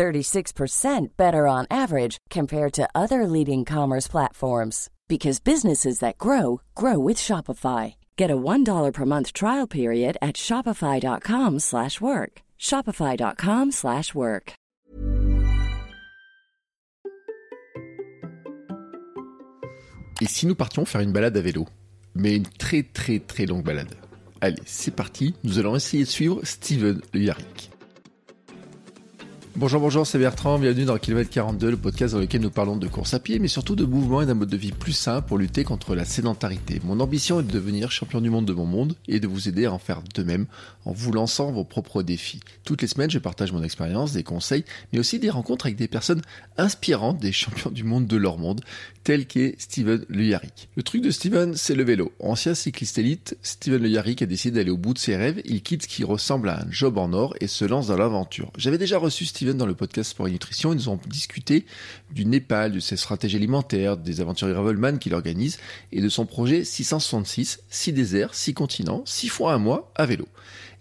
36% better on average compared to other leading commerce platforms because businesses that grow grow with Shopify. Get a $1 per month trial period at shopify.com/work. shopify.com/work. Et si nous partions faire une balade à vélo? Mais une très très très longue balade. Allez, c'est parti, nous allons essayer de suivre Steven Le Yarrick. Bonjour, bonjour, c'est Bertrand, bienvenue dans Kilomètre 42, le podcast dans lequel nous parlons de course à pied, mais surtout de mouvement et d'un mode de vie plus sain pour lutter contre la sédentarité. Mon ambition est de devenir champion du monde de mon monde et de vous aider à en faire de même en vous lançant vos propres défis. Toutes les semaines, je partage mon expérience, des conseils, mais aussi des rencontres avec des personnes inspirantes, des champions du monde de leur monde, tels qu'est Steven Le Yarrick. Le truc de Steven, c'est le vélo. Ancien cycliste élite, Steven Le Yarrick a décidé d'aller au bout de ses rêves, il quitte ce qui ressemble à un job en or et se lance dans l'aventure. J'avais déjà reçu Steven dans le podcast Sport et Nutrition. Ils nous ont discuté du Népal, de ses stratégies alimentaires, des aventures Gravelman qu'il organise et de son projet 666, 6 déserts, 6 continents, 6 fois un mois à vélo.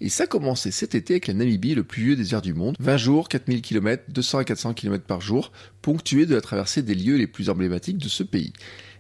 Et ça a commencé cet été avec la Namibie, le plus vieux désert du monde. 20 jours, 4000 km, 200 à 400 km par jour, ponctué de la traversée des lieux les plus emblématiques de ce pays.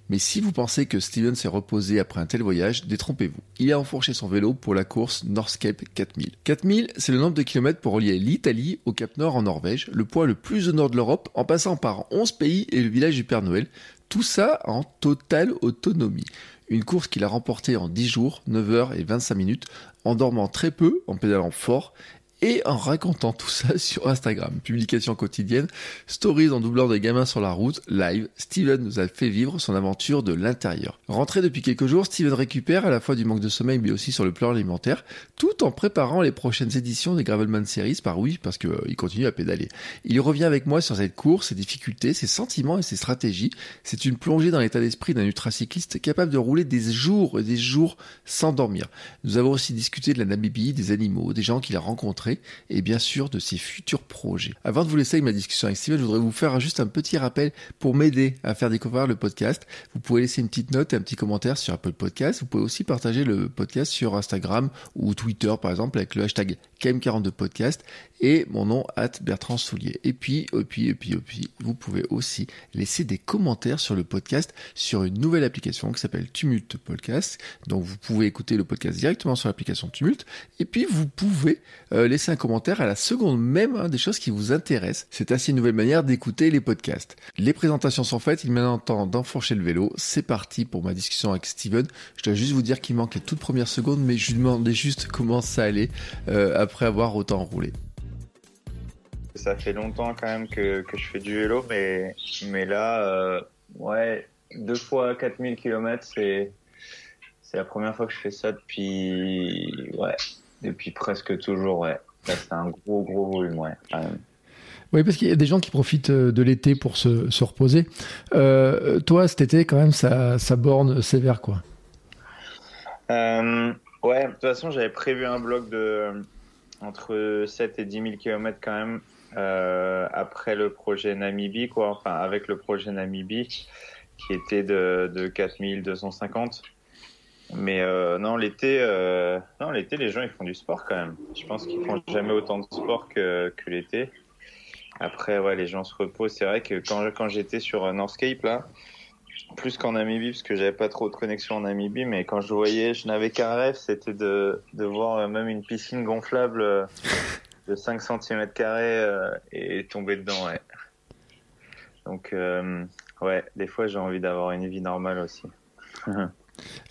Mais si vous pensez que Steven s'est reposé après un tel voyage, détrompez-vous. Il a enfourché son vélo pour la course Northcape 4000. 4000, c'est le nombre de kilomètres pour relier l'Italie au Cap Nord en Norvège, le point le plus au nord de l'Europe, en passant par 11 pays et le village du Père Noël. Tout ça en totale autonomie. Une course qu'il a remportée en 10 jours, 9 heures et 25 minutes, en dormant très peu, en pédalant fort et en racontant tout ça sur Instagram. Publication quotidienne, stories en doublant des gamins sur la route, live, Steven nous a fait vivre son aventure de l'intérieur. Rentré depuis quelques jours, Steven récupère à la fois du manque de sommeil mais aussi sur le plan alimentaire, tout en préparant les prochaines éditions des Gravelman Series par oui parce qu'il euh, continue à pédaler. Il revient avec moi sur cette course, ses difficultés, ses sentiments et ses stratégies. C'est une plongée dans l'état d'esprit d'un ultracycliste capable de rouler des jours et des jours sans dormir. Nous avons aussi discuté de la Namibie, des animaux, des gens qu'il a rencontrés et bien sûr de ses futurs projets. Avant de vous laisser avec ma discussion avec Steven, je voudrais vous faire juste un petit rappel pour m'aider à faire découvrir le podcast. Vous pouvez laisser une petite note et un petit commentaire sur Apple Podcast. Vous pouvez aussi partager le podcast sur Instagram ou Twitter par exemple avec le hashtag KM42podcast et mon nom at Bertrand Soulier. Et puis, et puis, et puis, vous pouvez aussi laisser des commentaires sur le podcast sur une nouvelle application qui s'appelle Tumult Podcast. Donc vous pouvez écouter le podcast directement sur l'application Tumult et puis vous pouvez euh, laisser un commentaire à la seconde même hein, des choses qui vous intéressent. C'est ainsi une nouvelle manière d'écouter les podcasts. Les présentations sont faites, il est maintenant temps d'enfourcher le vélo. C'est parti pour ma discussion avec Steven. Je dois juste vous dire qu'il manque les toutes premières secondes, mais je lui demandais juste comment ça allait euh, après avoir autant roulé. Ça fait longtemps quand même que, que je fais du vélo, mais, mais là, euh, ouais, deux fois 4000 km, c'est, c'est la première fois que je fais ça depuis, ouais, depuis presque toujours, ouais. c'est un gros, gros volume, ouais, Oui, parce qu'il y a des gens qui profitent euh, de l'été pour se, se reposer. Euh, toi, cet été, quand même, ça, ça borne sévère, quoi. Euh, ouais, de toute façon, j'avais prévu un bloc de entre 7 et 10 000 km quand même euh, après le projet Namibie, quoi. Enfin, avec le projet Namibie qui était de, de 4250. Mais euh, non, l'été, euh, non, l'été, les gens ils font du sport quand même. Je pense qu'ils font jamais autant de sport que, que l'été. Après, ouais, les gens se reposent. C'est vrai que quand, quand j'étais sur Northcape là, plus qu'en Namibie, parce que j'avais pas trop de connexion en Namibie, mais quand je voyais, je n'avais qu'un rêve, c'était de, de voir même une piscine gonflable euh, de 5 cm carrés et tomber dedans, ouais. Donc, euh, ouais, des fois, j'ai envie d'avoir une vie normale aussi.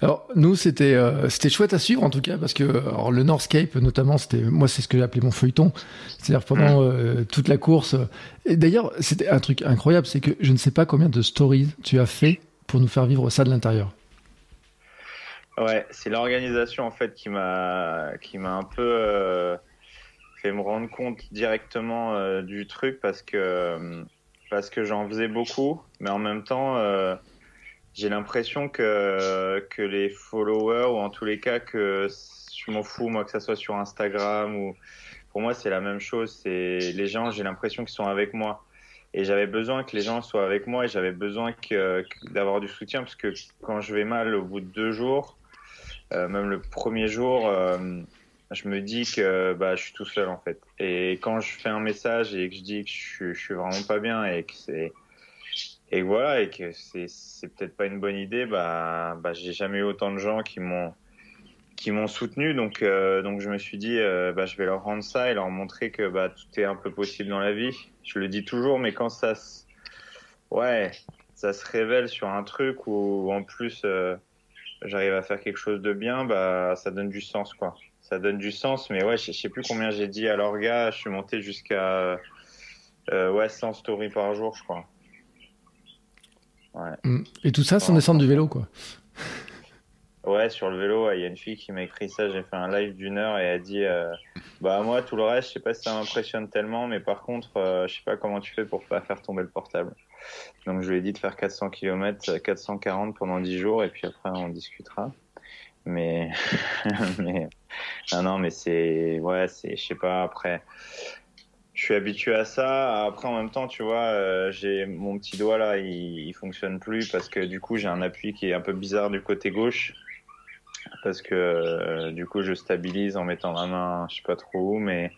Alors nous c'était euh, c'était chouette à suivre en tout cas parce que alors, le Northcape notamment c'était moi c'est ce que j'ai appelé mon feuilleton c'est-à-dire pendant euh, toute la course et d'ailleurs c'était un truc incroyable c'est que je ne sais pas combien de stories tu as fait pour nous faire vivre ça de l'intérieur. Ouais c'est l'organisation en fait qui m'a qui m'a un peu euh, fait me rendre compte directement du truc parce que parce que j'en faisais beaucoup, mais en même temps, euh, j'ai l'impression que, que les followers, ou en tous les cas, que je m'en fous, moi, que ça soit sur Instagram ou. Pour moi, c'est la même chose. C'est les gens, j'ai l'impression qu'ils sont avec moi. Et j'avais besoin que les gens soient avec moi et j'avais besoin que, d'avoir du soutien parce que quand je vais mal au bout de deux jours, euh, même le premier jour, euh, je me dis que bah, je suis tout seul en fait. Et quand je fais un message et que je dis que je, je suis vraiment pas bien et que c'est et voilà et que c'est peut-être pas une bonne idée, bah bah j'ai jamais eu autant de gens qui m'ont qui m'ont soutenu donc euh, donc je me suis dit euh, bah je vais leur rendre ça et leur montrer que bah tout est un peu possible dans la vie. Je le dis toujours mais quand ça se... ouais, ça se révèle sur un truc où en plus euh, j'arrive à faire quelque chose de bien, bah ça donne du sens quoi ça donne du sens. Mais ouais, je sais plus combien j'ai dit à l'orga. Je suis monté jusqu'à euh, ouais 100 stories par jour, je crois. Ouais. Mm. Et tout ça sans descendre du vélo, quoi. Ouais, sur le vélo, il y a une fille qui m'a écrit ça. J'ai fait un live d'une heure et elle a dit euh, Bah, moi, tout le reste, je sais pas si ça m'impressionne tellement, mais par contre, euh, je sais pas comment tu fais pour pas faire tomber le portable. Donc, je lui ai dit de faire 400 km, 440 pendant 10 jours et puis après, on discutera. Mais, mais non, mais c'est, ouais, c'est, je sais pas, après, je suis habitué à ça. Après, en même temps, tu vois, euh, j'ai mon petit doigt là, il, il fonctionne plus parce que du coup, j'ai un appui qui est un peu bizarre du côté gauche. Parce que euh, du coup, je stabilise en mettant la main, je sais pas trop où, mais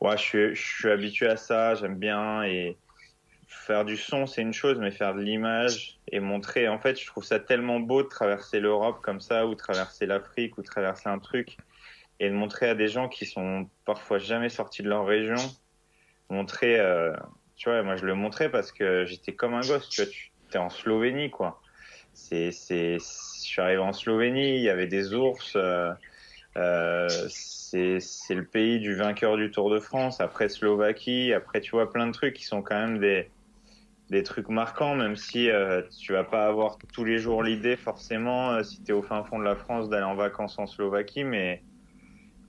ouais, je suis, je suis habitué à ça, j'aime bien et faire du son, c'est une chose, mais faire de l'image et montrer, en fait, je trouve ça tellement beau de traverser l'Europe comme ça, ou traverser l'Afrique, ou traverser un truc, et de montrer à des gens qui sont parfois jamais sortis de leur région, montrer, euh, tu vois, moi je le montrais parce que j'étais comme un gosse, tu vois, tu es en Slovénie, quoi. C'est, je suis arrivé en Slovénie, il y avait des ours, euh, euh, c'est, c'est le pays du vainqueur du Tour de France, après Slovaquie, après tu vois plein de trucs qui sont quand même des, des trucs marquants, même si euh, tu vas pas avoir tous les jours l'idée forcément, si tu es au fin fond de la France, d'aller en vacances en Slovaquie. Mais,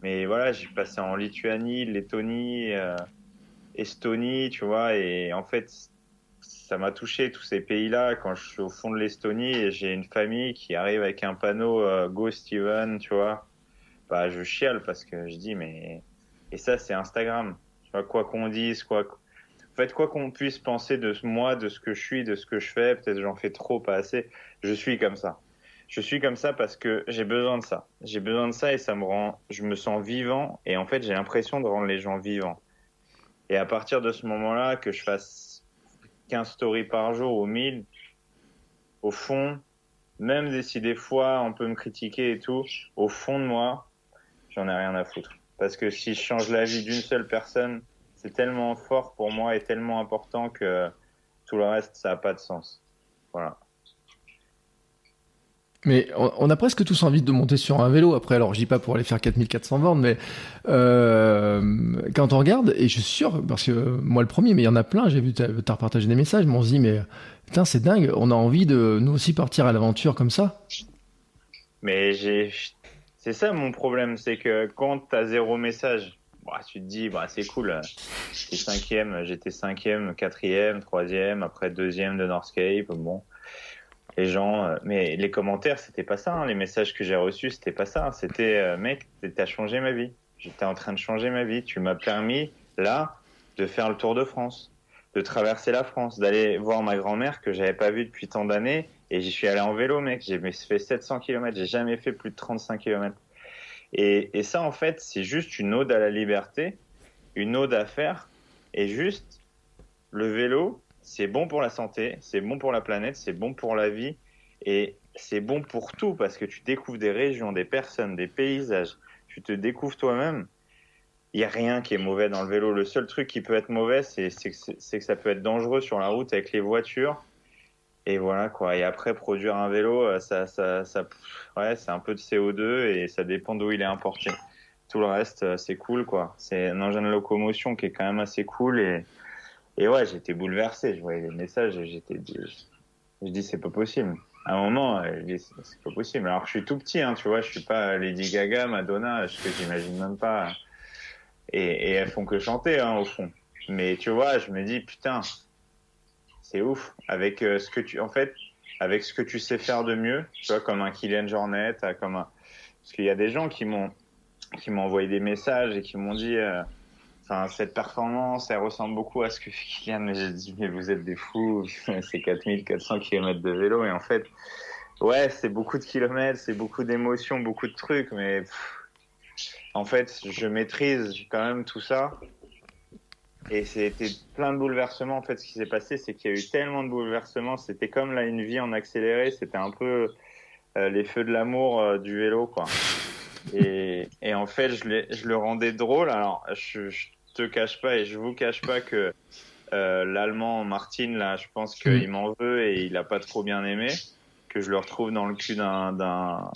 mais voilà, j'ai passé en Lituanie, Lettonie, Estonie, tu vois. Et en fait, ça m'a touché tous ces pays-là quand je suis au fond de l'Estonie et j'ai une famille qui arrive avec un panneau Go Steven, tu vois. Bah, je chiale parce que je dis, mais. Et ça, c'est Instagram. Tu vois, quoi qu'on dise, quoi en fait, quoi qu'on puisse penser de moi, de ce que je suis, de ce que je fais, peut-être j'en fais trop, pas assez, je suis comme ça. Je suis comme ça parce que j'ai besoin de ça. J'ai besoin de ça et ça me rend, je me sens vivant et en fait, j'ai l'impression de rendre les gens vivants. Et à partir de ce moment-là, que je fasse 15 stories par jour ou 1000, au fond, même si des fois on peut me critiquer et tout, au fond de moi, j'en ai rien à foutre. Parce que si je change la vie d'une seule personne, c'est tellement fort pour moi et tellement important que tout le reste, ça n'a pas de sens. Voilà. Mais on, a presque tous envie de monter sur un vélo. Après, alors je dis pas pour aller faire 4400 bornes, mais euh, quand on regarde, et je suis sûr, parce que moi le premier, mais il y en a plein, j'ai vu, tu as, repartagé des messages, mais on se dit, mais putain, c'est dingue, on a envie de nous aussi partir à l'aventure comme ça. Mais c'est ça mon problème, c'est que quand tu as zéro message, bah, tu te dis, bah, c'est cool. J'étais cinquième, j'étais cinquième, quatrième, troisième, après deuxième de Northscape. Bon, les gens, euh, mais les commentaires, c'était pas ça. Hein. Les messages que j'ai reçus, c'était pas ça. C'était, euh, mec, t'as changé ma vie. J'étais en train de changer ma vie. Tu m'as permis, là, de faire le tour de France, de traverser la France, d'aller voir ma grand-mère que j'avais pas vue depuis tant d'années. Et j'y suis allé en vélo, mec. J'ai fait 700 km. J'ai jamais fait plus de 35 km. Et, et ça, en fait, c'est juste une ode à la liberté, une ode à faire. Et juste, le vélo, c'est bon pour la santé, c'est bon pour la planète, c'est bon pour la vie. Et c'est bon pour tout parce que tu découvres des régions, des personnes, des paysages. Tu te découvres toi-même. Il n'y a rien qui est mauvais dans le vélo. Le seul truc qui peut être mauvais, c'est que ça peut être dangereux sur la route avec les voitures et voilà quoi. Et après produire un vélo, euh, ça, ça, ça ouais, c'est un peu de CO2 et ça dépend d'où il est importé. Tout le reste, euh, c'est cool quoi. C'est un engin de locomotion qui est quand même assez cool et et ouais, j'étais bouleversé. Je voyais les messages j'étais, je, dis c'est pas possible. À un moment, euh, je dis c'est pas possible. Alors je suis tout petit, hein, tu vois, je suis pas Lady Gaga, Madonna, ce que j'imagine même pas. Et, et elles font que chanter hein, au fond. Mais tu vois, je me dis putain c'est ouf. Avec ce que tu, en fait, avec ce que tu sais faire de mieux, tu vois, comme un Kylian Jornet, comme un, parce qu'il y a des gens qui m'ont, qui m'ont envoyé des messages et qui m'ont dit, cette performance, elle ressemble beaucoup à ce que fait Kylian, mais j'ai dit, mais vous êtes des fous, c'est 4400 km de vélo, et en fait, ouais, c'est beaucoup de kilomètres, c'est beaucoup d'émotions, beaucoup de trucs, mais en fait, je maîtrise quand même tout ça. Et c'était plein de bouleversements. En fait, ce qui s'est passé, c'est qu'il y a eu tellement de bouleversements. C'était comme là une vie en accéléré. C'était un peu euh, les feux de l'amour euh, du vélo, quoi. Et, en fait, je, le rendais drôle. Alors, je, te cache pas et je vous cache pas que euh, l'allemand Martin, là, je pense qu'il m'en veut et il a pas trop bien aimé que je le retrouve dans le cul d'un d'un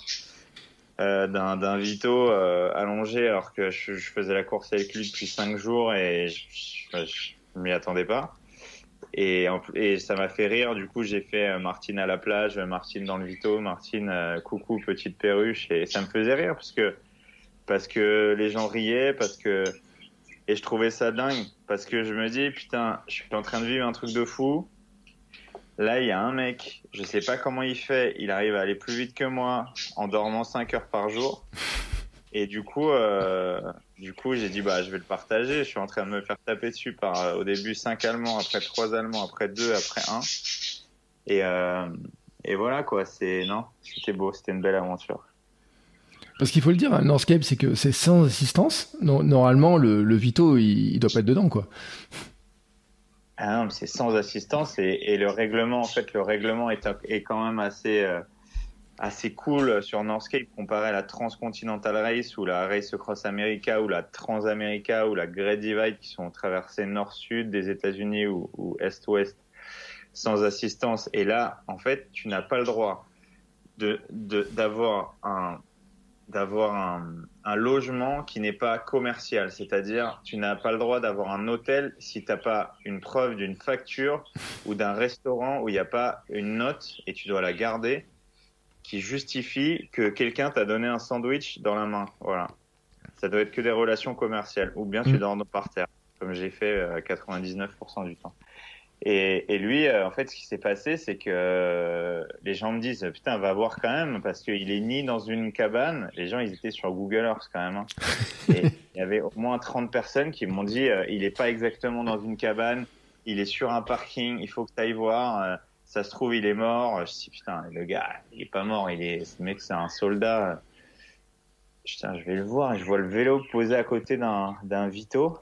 euh, d'un Vito euh, allongé alors que je, je, faisais la course avec lui depuis cinq jours et je, je, je m'y attendais pas. Et, et ça m'a fait rire. Du coup, j'ai fait euh, Martine à la plage, Martine dans le Vito, Martine euh, coucou petite perruche et ça me faisait rire parce que parce que les gens riaient, parce que et je trouvais ça dingue parce que je me dis putain, je suis en train de vivre un truc de fou Là, il y a un mec, je sais pas comment il fait, il arrive à aller plus vite que moi en dormant 5 heures par jour. Et du coup, euh, du coup, j'ai dit bah je vais le partager. Je suis en train de me faire taper dessus par euh, au début 5 Allemands, après 3 Allemands, après 2, après 1. Et euh, et voilà quoi, c'est non, c'était beau, c'était une belle aventure. Parce qu'il faut le dire, un Northscape, c'est que c'est sans assistance. normalement, le, le Vito, il, il doit pas être dedans quoi. Ah non, c'est sans assistance et, et, le règlement, en fait, le règlement est, est quand même assez, euh, assez cool sur Northscape comparé à la Transcontinental Race ou la Race Cross America ou la Transamerica ou la Great Divide qui sont traversées nord-sud des États-Unis ou, ou est-ouest sans assistance. Et là, en fait, tu n'as pas le droit de d'avoir un d'avoir un, un, logement qui n'est pas commercial, c'est-à-dire tu n'as pas le droit d'avoir un hôtel si tu n'as pas une preuve d'une facture ou d'un restaurant où il n'y a pas une note et tu dois la garder qui justifie que quelqu'un t'a donné un sandwich dans la main. Voilà. Ça doit être que des relations commerciales ou bien tu mmh. dors par terre, comme j'ai fait 99% euh, du temps. Et, et, lui, euh, en fait, ce qui s'est passé, c'est que euh, les gens me disent putain, va voir quand même parce qu'il est ni dans une cabane. Les gens, ils étaient sur Google Earth quand même. Hein. Et il y avait au moins 30 personnes qui m'ont dit euh, il est pas exactement dans une cabane, il est sur un parking, il faut que tu ailles voir. ça se trouve, il est mort. Je dis putain, le gars, il est pas mort, il est, ce mec, c'est un soldat. Putain, je vais le voir. Je vois le vélo posé à côté d'un d'un Vito.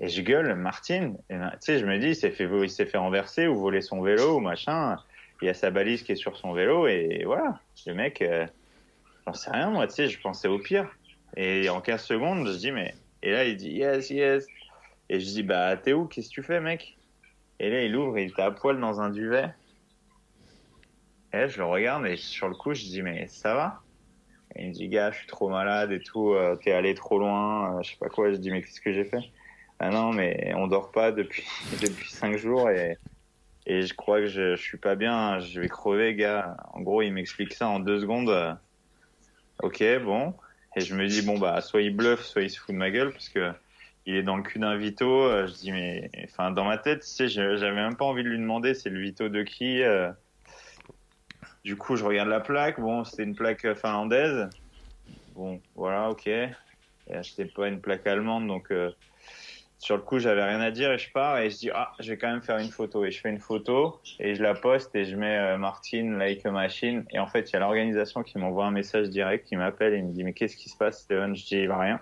Et je gueule, Martine. Ben, tu sais, je me dis, il s'est fait, fait renverser ou voler son vélo ou machin. Il y a sa balise qui est sur son vélo et voilà. Le mec, euh, j'en sais rien, moi, tu sais, je pensais au pire. Et en 15 secondes, je dis, mais, et là, il dit, yes, yes. Et je dis, bah, t'es où? Qu'est-ce que tu fais, mec? Et là, il ouvre, il était à poil dans un duvet. Et là, je le regarde et sur le coup, je dis, mais ça va? Et il me dit, gars, je suis trop malade et tout, euh, t'es allé trop loin, euh, je sais pas quoi. Je dis, mais qu'est-ce que j'ai fait? Ah non, mais on dort pas depuis depuis cinq jours et et je crois que je, je suis pas bien. Je vais crever, gars. En gros, il m'explique ça en deux secondes. Ok, bon. Et je me dis bon bah soit il bluffe, soit il se fout de ma gueule parce que il est dans le cul d'un Vito. Je dis mais enfin dans ma tête, tu sais, j'avais même pas envie de lui demander c'est le Vito de qui. Euh. Du coup, je regarde la plaque. Bon, c'était une plaque finlandaise. Bon, voilà, ok. Et c'était pas une plaque allemande, donc euh, sur le coup, j'avais rien à dire et je pars et je dis ah, je vais quand même faire une photo et je fais une photo et je la poste et je mets euh, Martine like a machine et en fait, il y a l'organisation qui m'envoie un message direct qui m'appelle et me dit mais qu'est-ce qui se passe Steven Je dis bah, rien.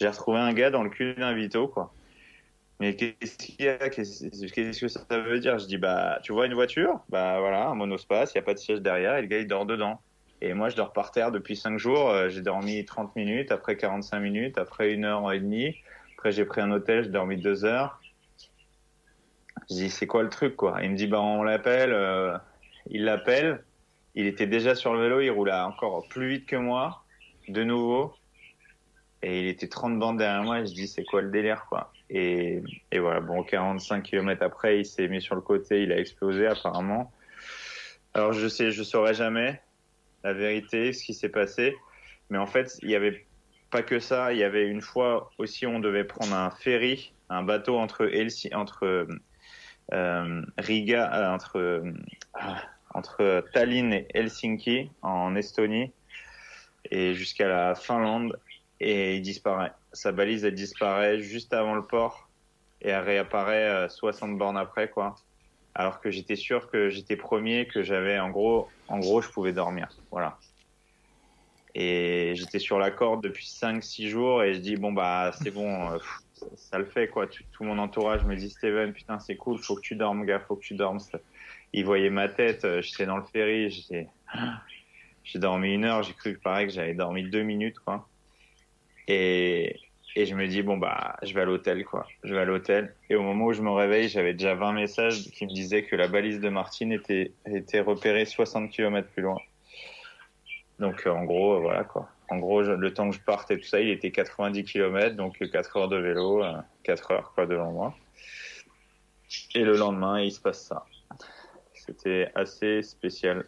J'ai retrouvé un gars dans le cul d'un Vito quoi. Mais qu'est-ce qu'il y a? Qu'est-ce que ça veut dire? Je dis bah tu vois une voiture? Bah voilà, un monospace, il y a pas de siège derrière et le gars il dort dedans. Et moi je dors par terre depuis 5 jours, euh, j'ai dormi 30 minutes, après 45 minutes, après une heure et demie. Après, j'ai pris un hôtel, j'ai dormi deux heures. Je dis, c'est quoi le truc, quoi? Il me dit, bah, on l'appelle. Euh, il l'appelle. Il était déjà sur le vélo, il roulait encore plus vite que moi, de nouveau. Et il était 30 bandes derrière moi. Et je dis, c'est quoi le délire, quoi? Et, et voilà, bon, 45 km après, il s'est mis sur le côté, il a explosé, apparemment. Alors, je sais, je saurais jamais la vérité, ce qui s'est passé. Mais en fait, il y avait pas que ça, il y avait une fois aussi, on devait prendre un ferry, un bateau entre, Helsi entre Riga, entre, entre Tallinn et Helsinki en Estonie et jusqu'à la Finlande et il disparaît. Sa balise elle disparaît juste avant le port et elle réapparaît 60 bornes après quoi. Alors que j'étais sûr que j'étais premier, que j'avais en gros, en gros je pouvais dormir. Voilà. Et j'étais sur la corde depuis 5-6 jours et je dis bon bah c'est bon, euh, ça, le fait quoi. Tout, mon entourage me dit Steven putain c'est cool, faut que tu dormes gars, faut que tu dormes. Il voyait ma tête, euh, j'étais dans le ferry, j'étais, j'ai dormi une heure, j'ai cru que pareil que j'avais dormi deux minutes quoi. Et, et je me dis bon bah je vais à l'hôtel quoi, je vais à l'hôtel. Et au moment où je me réveille, j'avais déjà 20 messages qui me disaient que la balise de Martine était était repérée 60 km plus loin. Donc euh, en gros, euh, voilà quoi. En gros, le temps que je parte et tout ça, il était 90 km, donc 4 heures de vélo, 4 euh, heures quoi devant moi. Et le lendemain, il se passe ça. C'était assez spécial.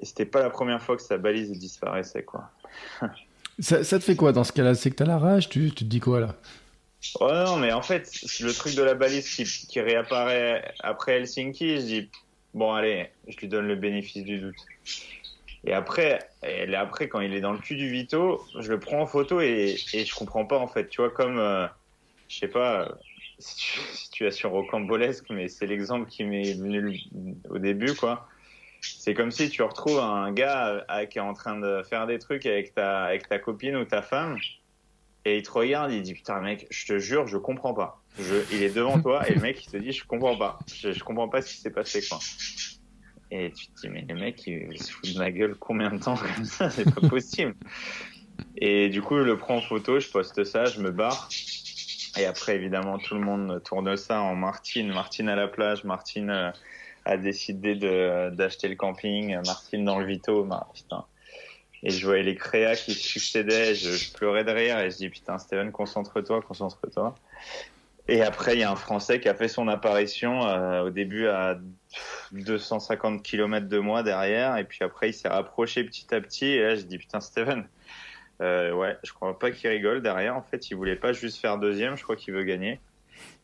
Et c'était pas la première fois que sa balise disparaissait quoi. ça, ça, te fait quoi dans ce cas-là? C'est que t'as la rage tu, tu te dis quoi là? Ouais, non, mais en fait, le truc de la balise qui, qui réapparaît après Helsinki, je dis, bon, allez, je lui donne le bénéfice du doute. Et après, et après, quand il est dans le cul du Vito, je le prends en photo et, et je comprends pas en fait. Tu vois, comme, euh, je sais pas, situation rocambolesque, mais c'est l'exemple qui m'est venu au début, quoi. C'est comme si tu retrouves un gars euh, qui est en train de faire des trucs avec ta, avec ta copine ou ta femme, et il te regarde, il dit putain mec, je te jure, je comprends pas. Il est devant toi et le mec il te dit je comprends pas, je, je comprends pas ce qui s'est passé quoi. Et tu te dis, mais les mecs, ils se foutent de ma gueule combien de temps comme ça? C'est pas possible. et du coup, je le prends en photo, je poste ça, je me barre. Et après, évidemment, tout le monde tourne ça en Martine. Martine à la plage, Martine euh, a décidé d'acheter le camping, Martine dans le Vito. putain. Et je voyais les créas qui succédaient, je, je pleurais de rire et je dis, putain, Steven, concentre-toi, concentre-toi. Et après, il y a un Français qui a fait son apparition euh, au début à 250 km de moi derrière, et puis après, il s'est rapproché petit à petit. Et là, je dis putain, Steven, euh, ouais, je crois pas qu'il rigole derrière. En fait, il voulait pas juste faire deuxième, je crois qu'il veut gagner.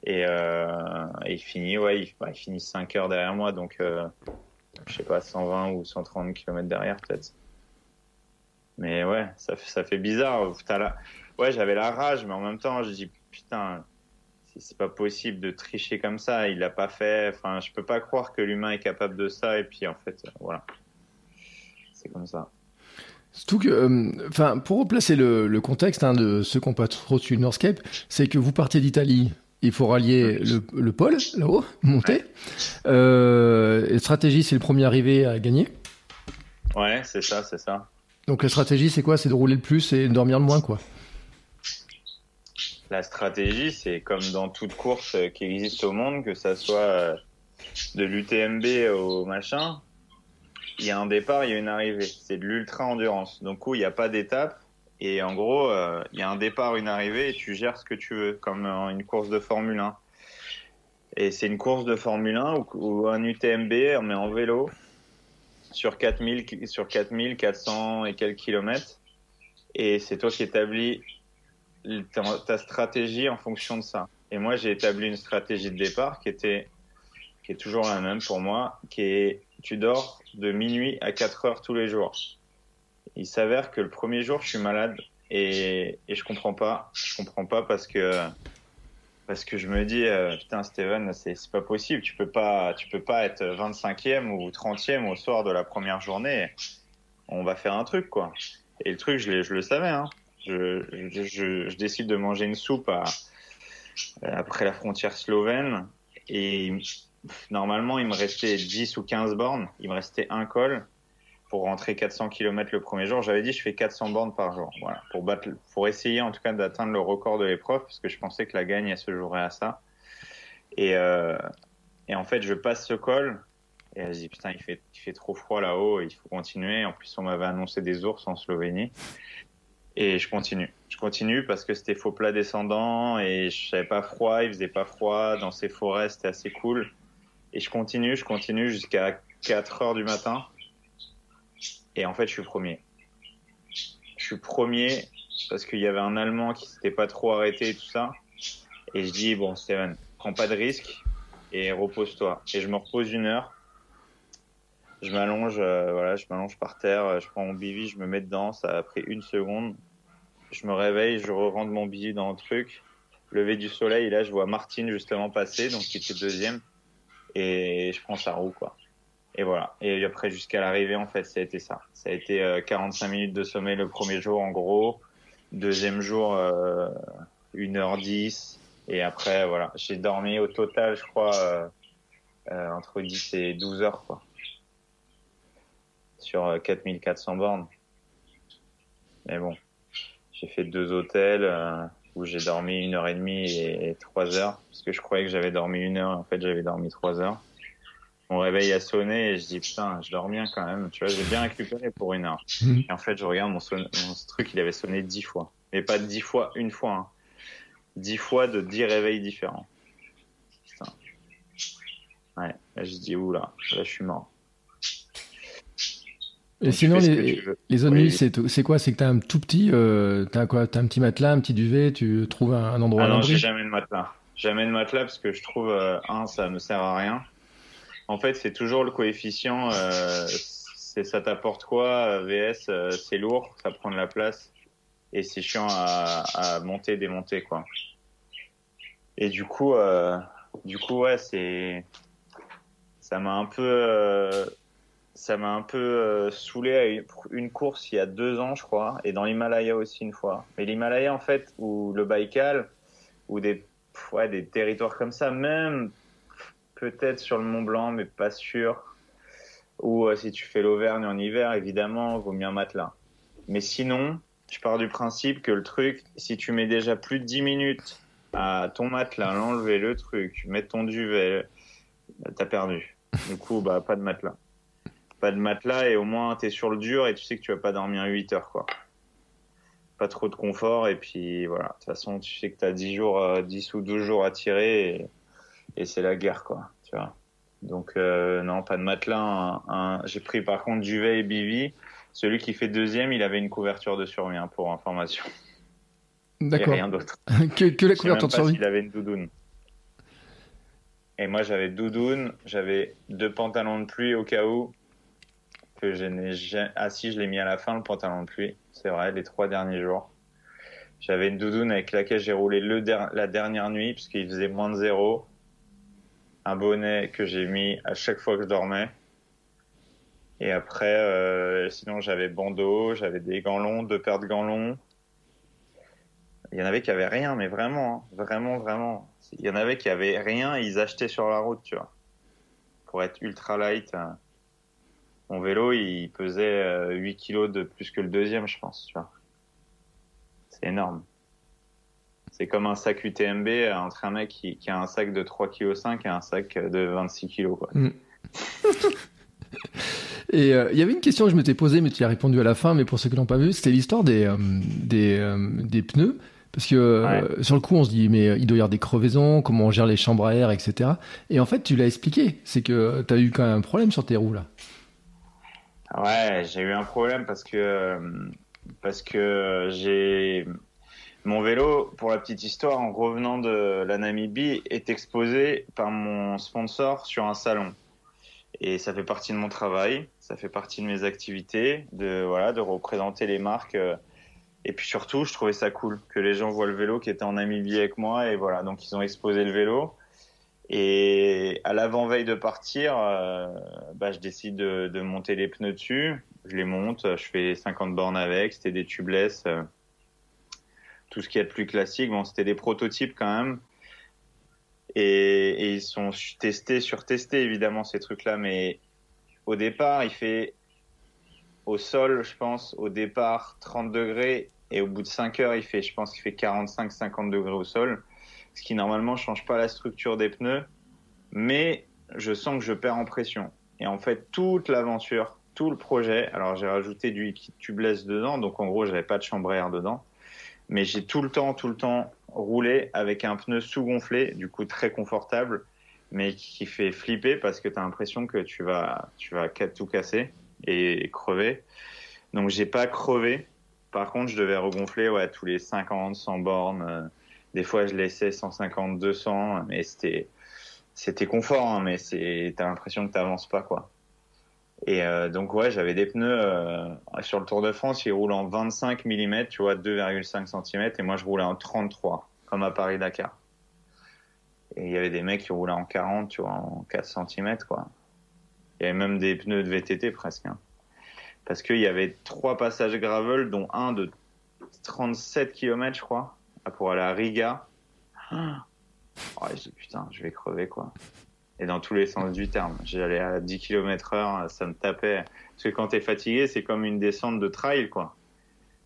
Et, euh, il finit, ouais, il, bah, finit 5 heures derrière moi, donc euh, je sais pas, 120 ou 130 km derrière peut-être. Mais ouais, ça, ça fait bizarre. Ouais, j'avais la rage, mais en même temps, je dis putain, c'est pas possible de tricher comme ça. Il l'a pas fait. Enfin, je peux pas croire que l'humain est capable de ça. Et puis, en fait, voilà. C'est comme ça. Surtout que, euh, enfin, pour replacer le, le contexte hein, de ceux qui n'ont pas trop le Northscape, c'est que vous partiez d'Italie, il faut rallier le, le pôle, là-haut, monter. Euh, stratégie, c'est le premier arrivé à gagner. Ouais, c'est ça, c'est ça. Donc la stratégie, c'est quoi? C'est de rouler le plus et de dormir le moins, quoi. La stratégie, c'est comme dans toute course qui existe au monde, que ça soit euh, de l'UTMB au machin, il y a un départ, il y a une arrivée. C'est de l'ultra endurance. Donc où il n'y a pas d'étape. Et en gros, euh, il y a un départ, une arrivée, et tu gères ce que tu veux, comme une course de Formule 1. Et c'est une course de Formule 1 ou, un UTMB, mais en vélo, sur 4000, sur 4400 et quelques kilomètres. Et c'est toi qui établis ta stratégie en fonction de ça. Et moi, j'ai établi une stratégie de départ qui était, qui est toujours la même pour moi, qui est, tu dors de minuit à 4 heures tous les jours. Il s'avère que le premier jour, je suis malade et, et je comprends pas. Je comprends pas parce que, parce que je me dis, euh, putain, Steven, c'est, pas possible. Tu peux pas, tu peux pas être 25e ou 30e au soir de la première journée. On va faire un truc, quoi. Et le truc, je, je le savais, hein je, décide de manger une soupe après la frontière slovène et normalement il me restait 10 ou 15 bornes, il me restait un col pour rentrer 400 km le premier jour. J'avais dit je fais 400 bornes par jour, voilà, pour essayer en tout cas d'atteindre le record de l'épreuve parce que je pensais que la gagne elle se jouerait à ça. Et, euh, et en fait je passe ce col et elle dit putain il fait, il fait trop froid là-haut, il faut continuer. En plus on m'avait annoncé des ours en Slovénie. Et je continue. Je continue parce que c'était faux plat descendant et je savais pas froid, il faisait pas froid. Dans ces forêts, c'était assez cool. Et je continue, je continue jusqu'à 4 heures du matin. Et en fait, je suis premier. Je suis premier parce qu'il y avait un Allemand qui s'était pas trop arrêté et tout ça. Et je dis, bon, Steven, prends pas de risque. et repose-toi. Et je me repose une heure. Je m'allonge, euh, voilà, je m'allonge par terre, je prends mon bivy, je me mets dedans, ça a pris une seconde. Je me réveille, je rentre mon bivy dans le truc. Lever du soleil, là, je vois Martine justement passer, donc qui était deuxième. Et je prends sa roue, quoi. Et voilà. Et après, jusqu'à l'arrivée, en fait, ça a été ça. Ça a été 45 euh, minutes de sommeil le premier jour, en gros. Deuxième jour, euh, 1h10. Et après, voilà. J'ai dormi au total, je crois, euh, euh entre 10 et 12 heures, quoi. Sur 4400 euh, bornes. Mais bon. J'ai fait deux hôtels euh, où j'ai dormi une heure et demie et trois heures. Parce que je croyais que j'avais dormi une heure. En fait, j'avais dormi trois heures mon réveil a sonné et je dis putain, je dors bien quand même. Tu vois, j'ai bien récupéré pour une heure. Mhm. Et en fait, je regarde mon, truc, il avait sonné dix fois. Mais pas dix fois, une fois. Hein. Dix fois de dix réveils différents. Putain. Ouais, là, je dis oula, là, je suis mort. Et sinon, les, les autres nuits, c'est quoi? C'est que t'as un tout petit, euh, t'as quoi? T'as un petit matelas, un petit duvet, tu trouves un, endroit ah à non, j'ai jamais de matelas. Jamais de matelas parce que je trouve, euh, un, ça me sert à rien. En fait, c'est toujours le coefficient. Euh, c'est ça t'apporte quoi? VS, euh, c'est lourd, ça prend de la place et c'est chiant à, à, monter, démonter quoi. Et du coup, euh, du coup ouais, c'est ça m'a un peu euh, ça m'a un peu euh, saoulé à une, course il y a deux ans, je crois, et dans l'Himalaya aussi une fois. Mais l'Himalaya en fait, ou le Baïkal, ou des ouais, des territoires comme ça, même peut-être sur le Mont Blanc, mais pas sûr. Ou euh, si tu fais l'Auvergne en hiver, évidemment, vaut mieux un matelas. Mais sinon, je pars du principe que le truc, si tu mets déjà plus de 10 minutes à ton matelas, l'enlever, le truc, mettre ton duvet, t'as perdu. Du coup, bah, pas de matelas. Pas de matelas et au moins t'es sur le dur et tu sais que tu vas pas dormir 8 heures, quoi. Pas trop de confort et puis voilà. De toute façon, tu sais que t'as 10 jours, 10 euh, ou 12 jours à tirer et et c'est la guerre, quoi. Tu vois. Donc euh, non, pas de matelas. J'ai pris par contre duvet et bivy. Celui qui fait deuxième, il avait une couverture de survie hein, pour information. D'accord. Rien d'autre. que, que, la couverture de survie. Il avait une doudoune. Et moi, j'avais doudoune, j'avais deux pantalons de pluie au cas où que je n'ai. Ah si, je l'ai mis à la fin le pantalon de pluie. C'est vrai, les trois derniers jours. J'avais une doudoune avec laquelle j'ai roulé le la dernière nuit puisqu'il faisait moins de zéro un bonnet que j'ai mis à chaque fois que je dormais. Et après, euh, sinon j'avais bandeau, j'avais des gants longs, deux paires de gants longs. Il y en avait qui avaient rien, mais vraiment, hein, vraiment, vraiment. Il y en avait qui avaient rien, ils achetaient sur la route, tu vois. Pour être ultra light. Hein. Mon vélo, il pesait 8 euh, kilos de plus que le deuxième, je pense, tu vois. C'est énorme. C'est comme un sac UTMB entre un mec qui, a un sac de 3,5 kg et un sac de 26 kg. Quoi. Mm. Et euh, il y avait une question que je m'étais posée, mais tu y as répondu à la fin. Mais pour ceux qui l'ont pas vu, c'était l'histoire des, euh, des, euh, des, pneus. Parce que sur le coup, on se dit, mais il doit y avoir des crevaisons, comment on gère les chambres à air, etc. Et en fait, tu l'as expliqué. C'est que tu as eu quand même un problème sur tes roues là. Ouais, j'ai eu un problème parce que parce que j'ai mon vélo, pour la petite histoire, en revenant de la Namibie, est exposé par mon sponsor sur un salon. Et ça fait partie de mon travail, ça fait partie de mes activités, de voilà, de représenter les marques. Euh. Et puis surtout, je trouvais ça cool que les gens voient le vélo qui était en Namibie avec moi. Et voilà, donc ils ont exposé le vélo. Et à l'avant-veille de partir, euh, bah, je décide de, de, monter les pneus dessus. Je les monte, je fais 50 bornes avec, c'était des tubeless. Euh, tout ce qui est plus classique. Bon, c'était des prototypes quand même. Et, ils sont testés, surtestés évidemment ces trucs-là. Mais au départ, il fait au sol, je pense, au départ 30 degrés. Et au bout de 5 heures, il fait, je pense qu'il fait 45-50 degrés au sol. Ce qui normalement change pas la structure des pneus. Mais je sens que je perds en pression. Et en fait, toute l'aventure, tout le projet, alors j'ai rajouté du tubeless dedans, donc en gros, j'avais pas de chambre à air dedans mais j'ai tout le temps, tout le temps roulé avec un pneu sous-gonflé, du coup très confortable, mais qui fait flipper parce que tu as l'impression que tu vas, tu vas tout casser et crever. Donc j'ai pas crevé. Par contre, je devais regonfler ouais, tous les 50, 100 bornes. Des fois, je laissais 150, 200, mais c'était c'était confort, hein, mais c'est, t'as l'impression que t'avances pas, quoi. Et euh, donc ouais, j'avais des pneus euh, sur le Tour de France, ils roulent en 25 mm, tu vois, 2,5 cm, et moi je roulais en 33, comme à Paris Dakar. Et il y avait des mecs qui roulaient en 40, tu vois, en 4 cm, quoi. Il y avait même des pneus de VTT presque. Hein. Parce qu'il y avait trois passages gravel, dont un de 37 km, je crois, pour aller à Riga. Oh, je dis, putain, je vais crever, quoi. Et dans tous les sens du terme. J'allais à 10 km heure, ça me tapait. Parce que quand t'es fatigué, c'est comme une descente de trail, quoi.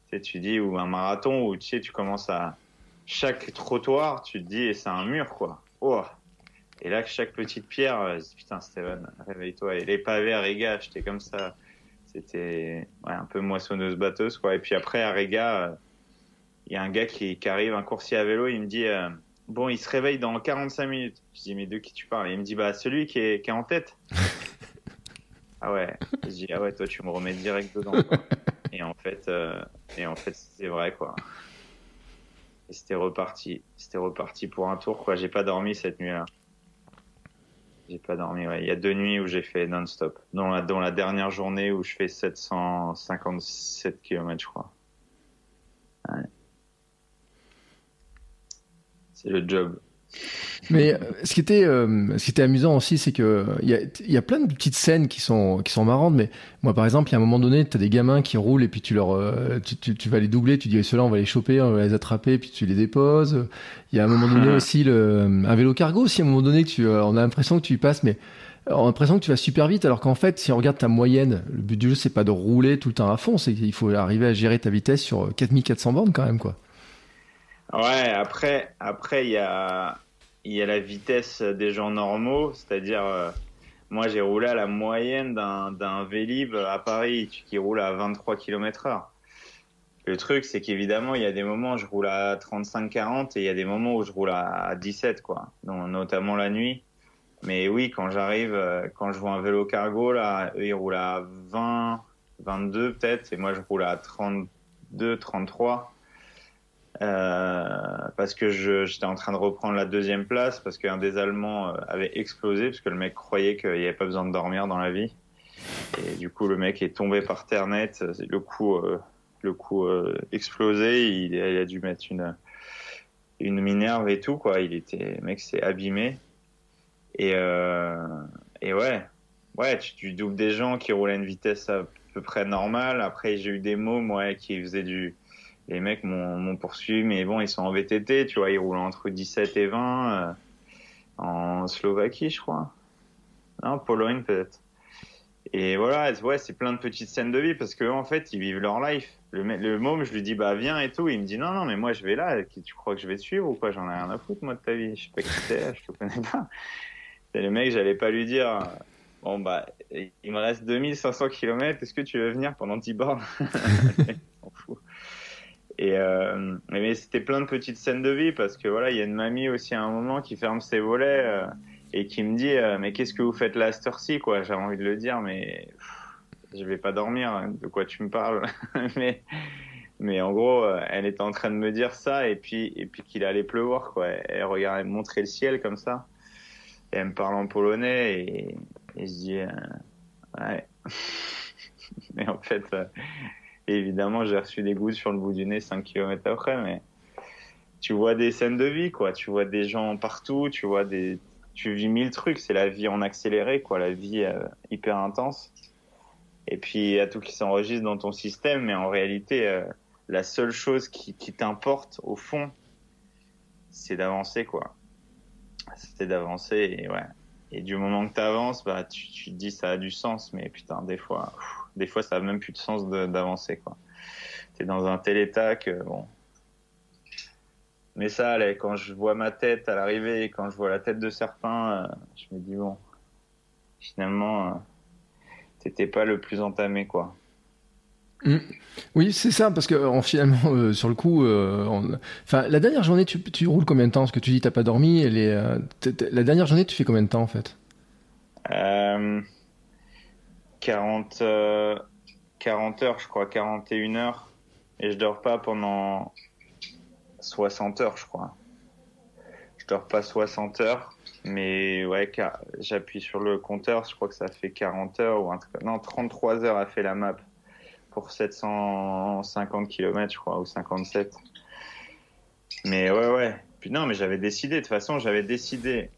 Tu sais, tu dis, ou un marathon, où tu sais, tu commences à, chaque trottoir, tu te dis, c'est un mur, quoi. Oh. Et là, chaque petite pierre, euh, je dis, putain, Steven, réveille-toi. Et les pavés à Riga, j'étais comme ça. C'était ouais, un peu moissonneuse batteuse, quoi. Et puis après, à Riga, euh, il y a un gars qui, qui, arrive, un coursier à vélo, il me dit, euh, bon, il se réveille dans 45 minutes. Je dis, mais de qui tu parles? Il me dit, bah, celui qui est, qui est en tête. ah ouais. Je dis, ah ouais, toi, tu me remets direct dedans. Quoi. Et en fait, euh, et en fait, c'est vrai, quoi. Et c'était reparti. C'était reparti pour un tour, quoi. J'ai pas dormi cette nuit-là. J'ai pas dormi, ouais. Il y a deux nuits où j'ai fait non-stop. Dans la, dans la dernière journée où je fais 757 km, je crois. Ouais. C'est le job. Mais euh, ce qui était, euh, ce qui était amusant aussi, c'est que il y a, y a plein de petites scènes qui sont, qui sont marrantes. Mais moi, par exemple, il y a un moment donné, tu as des gamins qui roulent et puis tu leur, euh, tu, tu, tu vas les doubler. Tu dis ceux-là, on va les choper, on va les attraper, puis tu les déposes. Il y a un moment donné aussi le, un vélo cargo aussi. À un moment donné, tu, on a l'impression que tu y passes, mais on a l'impression que tu vas super vite, alors qu'en fait, si on regarde ta moyenne, le but du jeu, c'est pas de rouler tout le temps à fond, c'est qu'il faut arriver à gérer ta vitesse sur 4400 bornes quand même, quoi. Ouais, après, après, il y a, la vitesse des gens normaux, c'est-à-dire, euh, moi, j'ai roulé à la moyenne d'un, Vélib à Paris qui roule à 23 km heure. Le truc, c'est qu'évidemment, il y a des moments où je roule à 35-40 et il y a des moments où je roule à 17, quoi. Notamment la nuit. Mais oui, quand j'arrive, euh, quand je vois un vélo cargo, là, ils roulent à 20, 22 peut-être, et moi, je roule à 32, 33. Euh, parce que j'étais en train de reprendre la deuxième place parce qu'un des Allemands euh, avait explosé parce que le mec croyait qu'il n'y avait pas besoin de dormir dans la vie. Et du coup le mec est tombé par terre net le coup euh, le coup explosé il, a dû mettre une une minerve et tout quoi. Il était le mec s'est abîmé. Et et ouais. Ouais tu, doubles des gens qui roulaient à une vitesse à peu près normale. Après j'ai eu des mots moi qui faisaient du les mecs m'ont poursuivi, mais bon, ils sont en VTT, tu vois, ils roulent entre 17 et 20 euh, en Slovaquie, je crois. Non, Pologne peut-être. Et voilà, ouais, c'est plein de petites scènes de vie parce que en fait, ils vivent leur life. Le, le môme, je lui dis bah viens et tout, il me dit non non mais moi je vais là. Tu crois que je vais te suivre ou quoi? J'en ai rien à foutre moi de ta vie. Je sais pas qui t'es, je te connais pas. Et le mec, j'allais pas lui dire bon bah il me reste 2500 km. Est-ce que tu veux venir pendant 10 bornes? On fout. Et euh, mais c'était plein de petites scènes de vie parce que voilà, il y a une mamie aussi à un moment qui ferme ses volets euh, et qui me dit euh, mais qu'est-ce que vous faites là à cette heure-ci quoi? J'ai envie de le dire mais pff, je vais pas dormir. Hein, de quoi tu me parles? Mais mais en gros, euh, elle était en train de me dire ça et puis et puis qu'il allait pleuvoir quoi. Elle regardait montrer le ciel comme ça et elle me parle en polonais et, et je dis ouais. mais en fait et évidemment, j'ai reçu des gouttes sur le bout du nez 5 km après, mais tu vois des scènes de vie, quoi. Tu vois des gens partout, tu vois des, tu vis mille trucs. C'est la vie en accéléré, quoi. La vie euh, hyper intense. Et puis, il y a tout qui s'enregistre dans ton système, mais en réalité, euh, la seule chose qui, qui t'importe, au fond, c'est d'avancer, quoi. C'est d'avancer, et ouais. Et du moment que t'avances, bah, tu, tu te dis ça a du sens, mais putain, des fois, des fois, ça a même plus de sens d'avancer, quoi. T'es dans un tel état que, bon. Mais ça. Quand je vois ma tête à l'arrivée et quand je vois la tête de certains, euh, je me dis, bon, finalement, euh, t'étais pas le plus entamé, quoi. Mmh. Oui, c'est ça, parce que finalement, euh, sur le coup, euh, on... enfin, la dernière journée, tu, tu, roules combien de temps? Parce que tu dis t'as pas dormi. Elle est, euh, la dernière journée, tu fais combien de temps en fait? Euh, 40, 40 heures, je crois, 41 heures. Et je dors pas pendant 60 heures, je crois. Je dors pas 60 heures. mais ouais, j'appuie sur le compteur, je crois que ça fait 40 heures ou un truc. Non, 33 heures a fait la map pour 750 km, je crois, ou 57. Mais ouais, ouais. Puis non, mais j'avais décidé, de toute façon, j'avais décidé.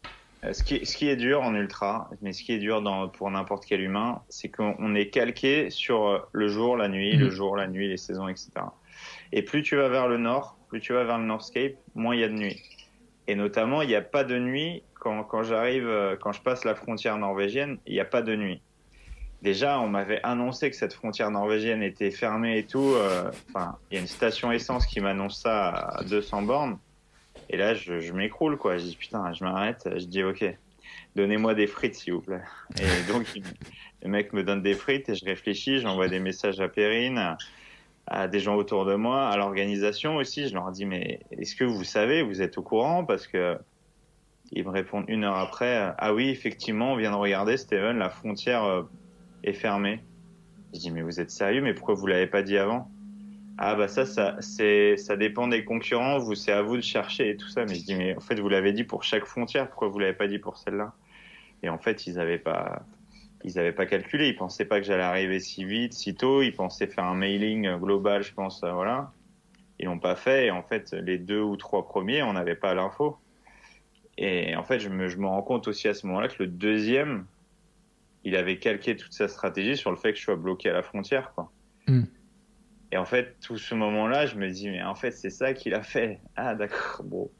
Euh, ce qui, ce qui est dur en ultra, mais ce qui est dur dans, pour n'importe quel humain, c'est qu'on est calqué sur le jour, la nuit, le mhm. jour, la nuit, les saisons, etc. Et plus tu vas vers le nord, plus tu vas vers le Northscape, moins il y a de nuit. Et notamment, il n'y a pas de nuit quand, quand j'arrive, euh, quand je passe la frontière norvégienne, il n'y a pas de nuit. Déjà, on m'avait annoncé que cette frontière norvégienne était fermée et tout. Euh, enfin, il y a une station essence qui m'annonce ça à 200 bornes. Et là, je, je m'écroule, quoi. Je dis, putain, je m'arrête. Je dis, ok, donnez-moi des frites, s'il vous plaît. Et donc, le mec me donne des frites et je réfléchis. J'envoie des messages à Perrine, à des gens autour de moi, à l'organisation aussi. Je leur dis, mais est-ce que vous savez, vous êtes au courant? Parce que ils me répondent une heure après, ah oui, effectivement, on vient de regarder, Steven, la frontière euh, est fermée. Je dis, mais vous êtes sérieux, mais pourquoi vous l'avez pas dit avant? Ah bah ça, ça, c'est, ça dépend des concurrents, vous, c'est à vous de chercher et tout ça. Mais je dis, mais en fait, vous l'avez dit pour chaque frontière, pourquoi vous l'avez pas dit pour celle-là? Et en fait, ils avaient pas, ils pas calculé, ils pensaient pas que j'allais arriver si vite, si tôt, ils pensaient faire un mailing global, je pense, euh, voilà. Ils l'ont pas fait, et en fait, les deux ou trois premiers, on n'avait pas l'info. Et en fait, je me, je me rends compte aussi à ce moment-là que le deuxième, il avait calqué toute sa stratégie sur le fait que je sois bloqué à la frontière, quoi. Hmm. Et en fait, tout ce moment-là, je me dis, mais en fait, c'est ça qu'il a fait. Ah, d'accord, bon.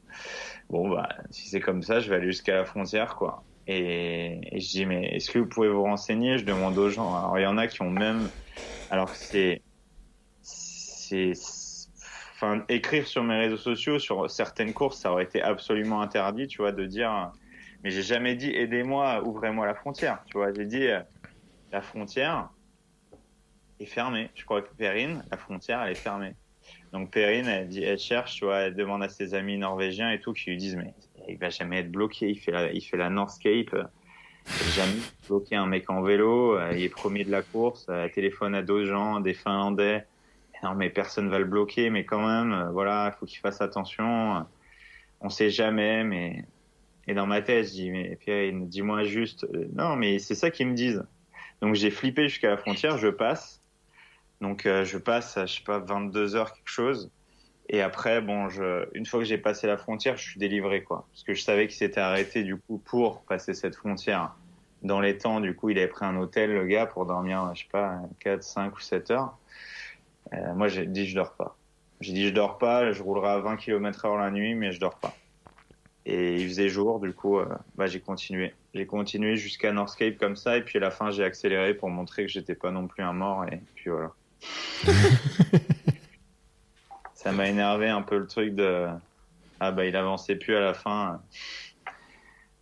Bon, bah, si c'est comme ça, je vais aller jusqu'à la frontière, quoi. Et, je dis, mais est-ce que vous pouvez vous renseigner? Je demande aux gens. Alors, il y en a qui ont même. Alors, c'est. C'est. Enfin, écrire sur mes réseaux sociaux, sur certaines courses, ça aurait été absolument interdit, tu vois, de dire mais j'ai jamais dit aidez-moi, ouvrez-moi la frontière. Tu vois, j'ai dit euh, la frontière est fermée. Je crois que Perrine, la frontière, elle est fermée. Donc Perrine, elle, cherche, tu vois, elle demande à ses amis norvégiens et tout qui lui disent mais il va jamais être bloqué. Il fait la, il fait la Northscape. Jamais bloqué un mec en vélo. Euh, il est premier de la course. Elle téléphone à d'autres gens, des Finlandais. Non mais personne va le bloquer, mais quand même, euh, voilà, il faut qu'il fasse attention. On sait jamais, mais et dans ma tête, je dis, mais Pierre, dis-moi juste, euh, non, mais c'est ça qu'ils me disent. Donc j'ai flippé jusqu'à la frontière, je passe. Donc euh, je passe, à, je sais pas, 22 heures quelque chose. Et après, bon, je, une fois que j'ai passé la frontière, je suis délivré, quoi. Parce que je savais qu'il s'était arrêté, du coup, pour passer cette frontière dans les temps. Du coup, il avait pris un hôtel, le gars, pour dormir, je sais pas, 4, 5 ou 7 heures. Euh, moi, j'ai dit, je dors pas. J'ai dit, je dors pas, je roulerai à 20 km heure la nuit, mais je dors pas. Et il faisait jour, du coup, euh, bah, j'ai continué. J'ai continué jusqu'à Northscape comme ça, et puis à la fin, j'ai accéléré pour montrer que j'étais pas non plus un mort, et puis voilà. ça m'a énervé un peu le truc de ah bah il avançait plus à la fin.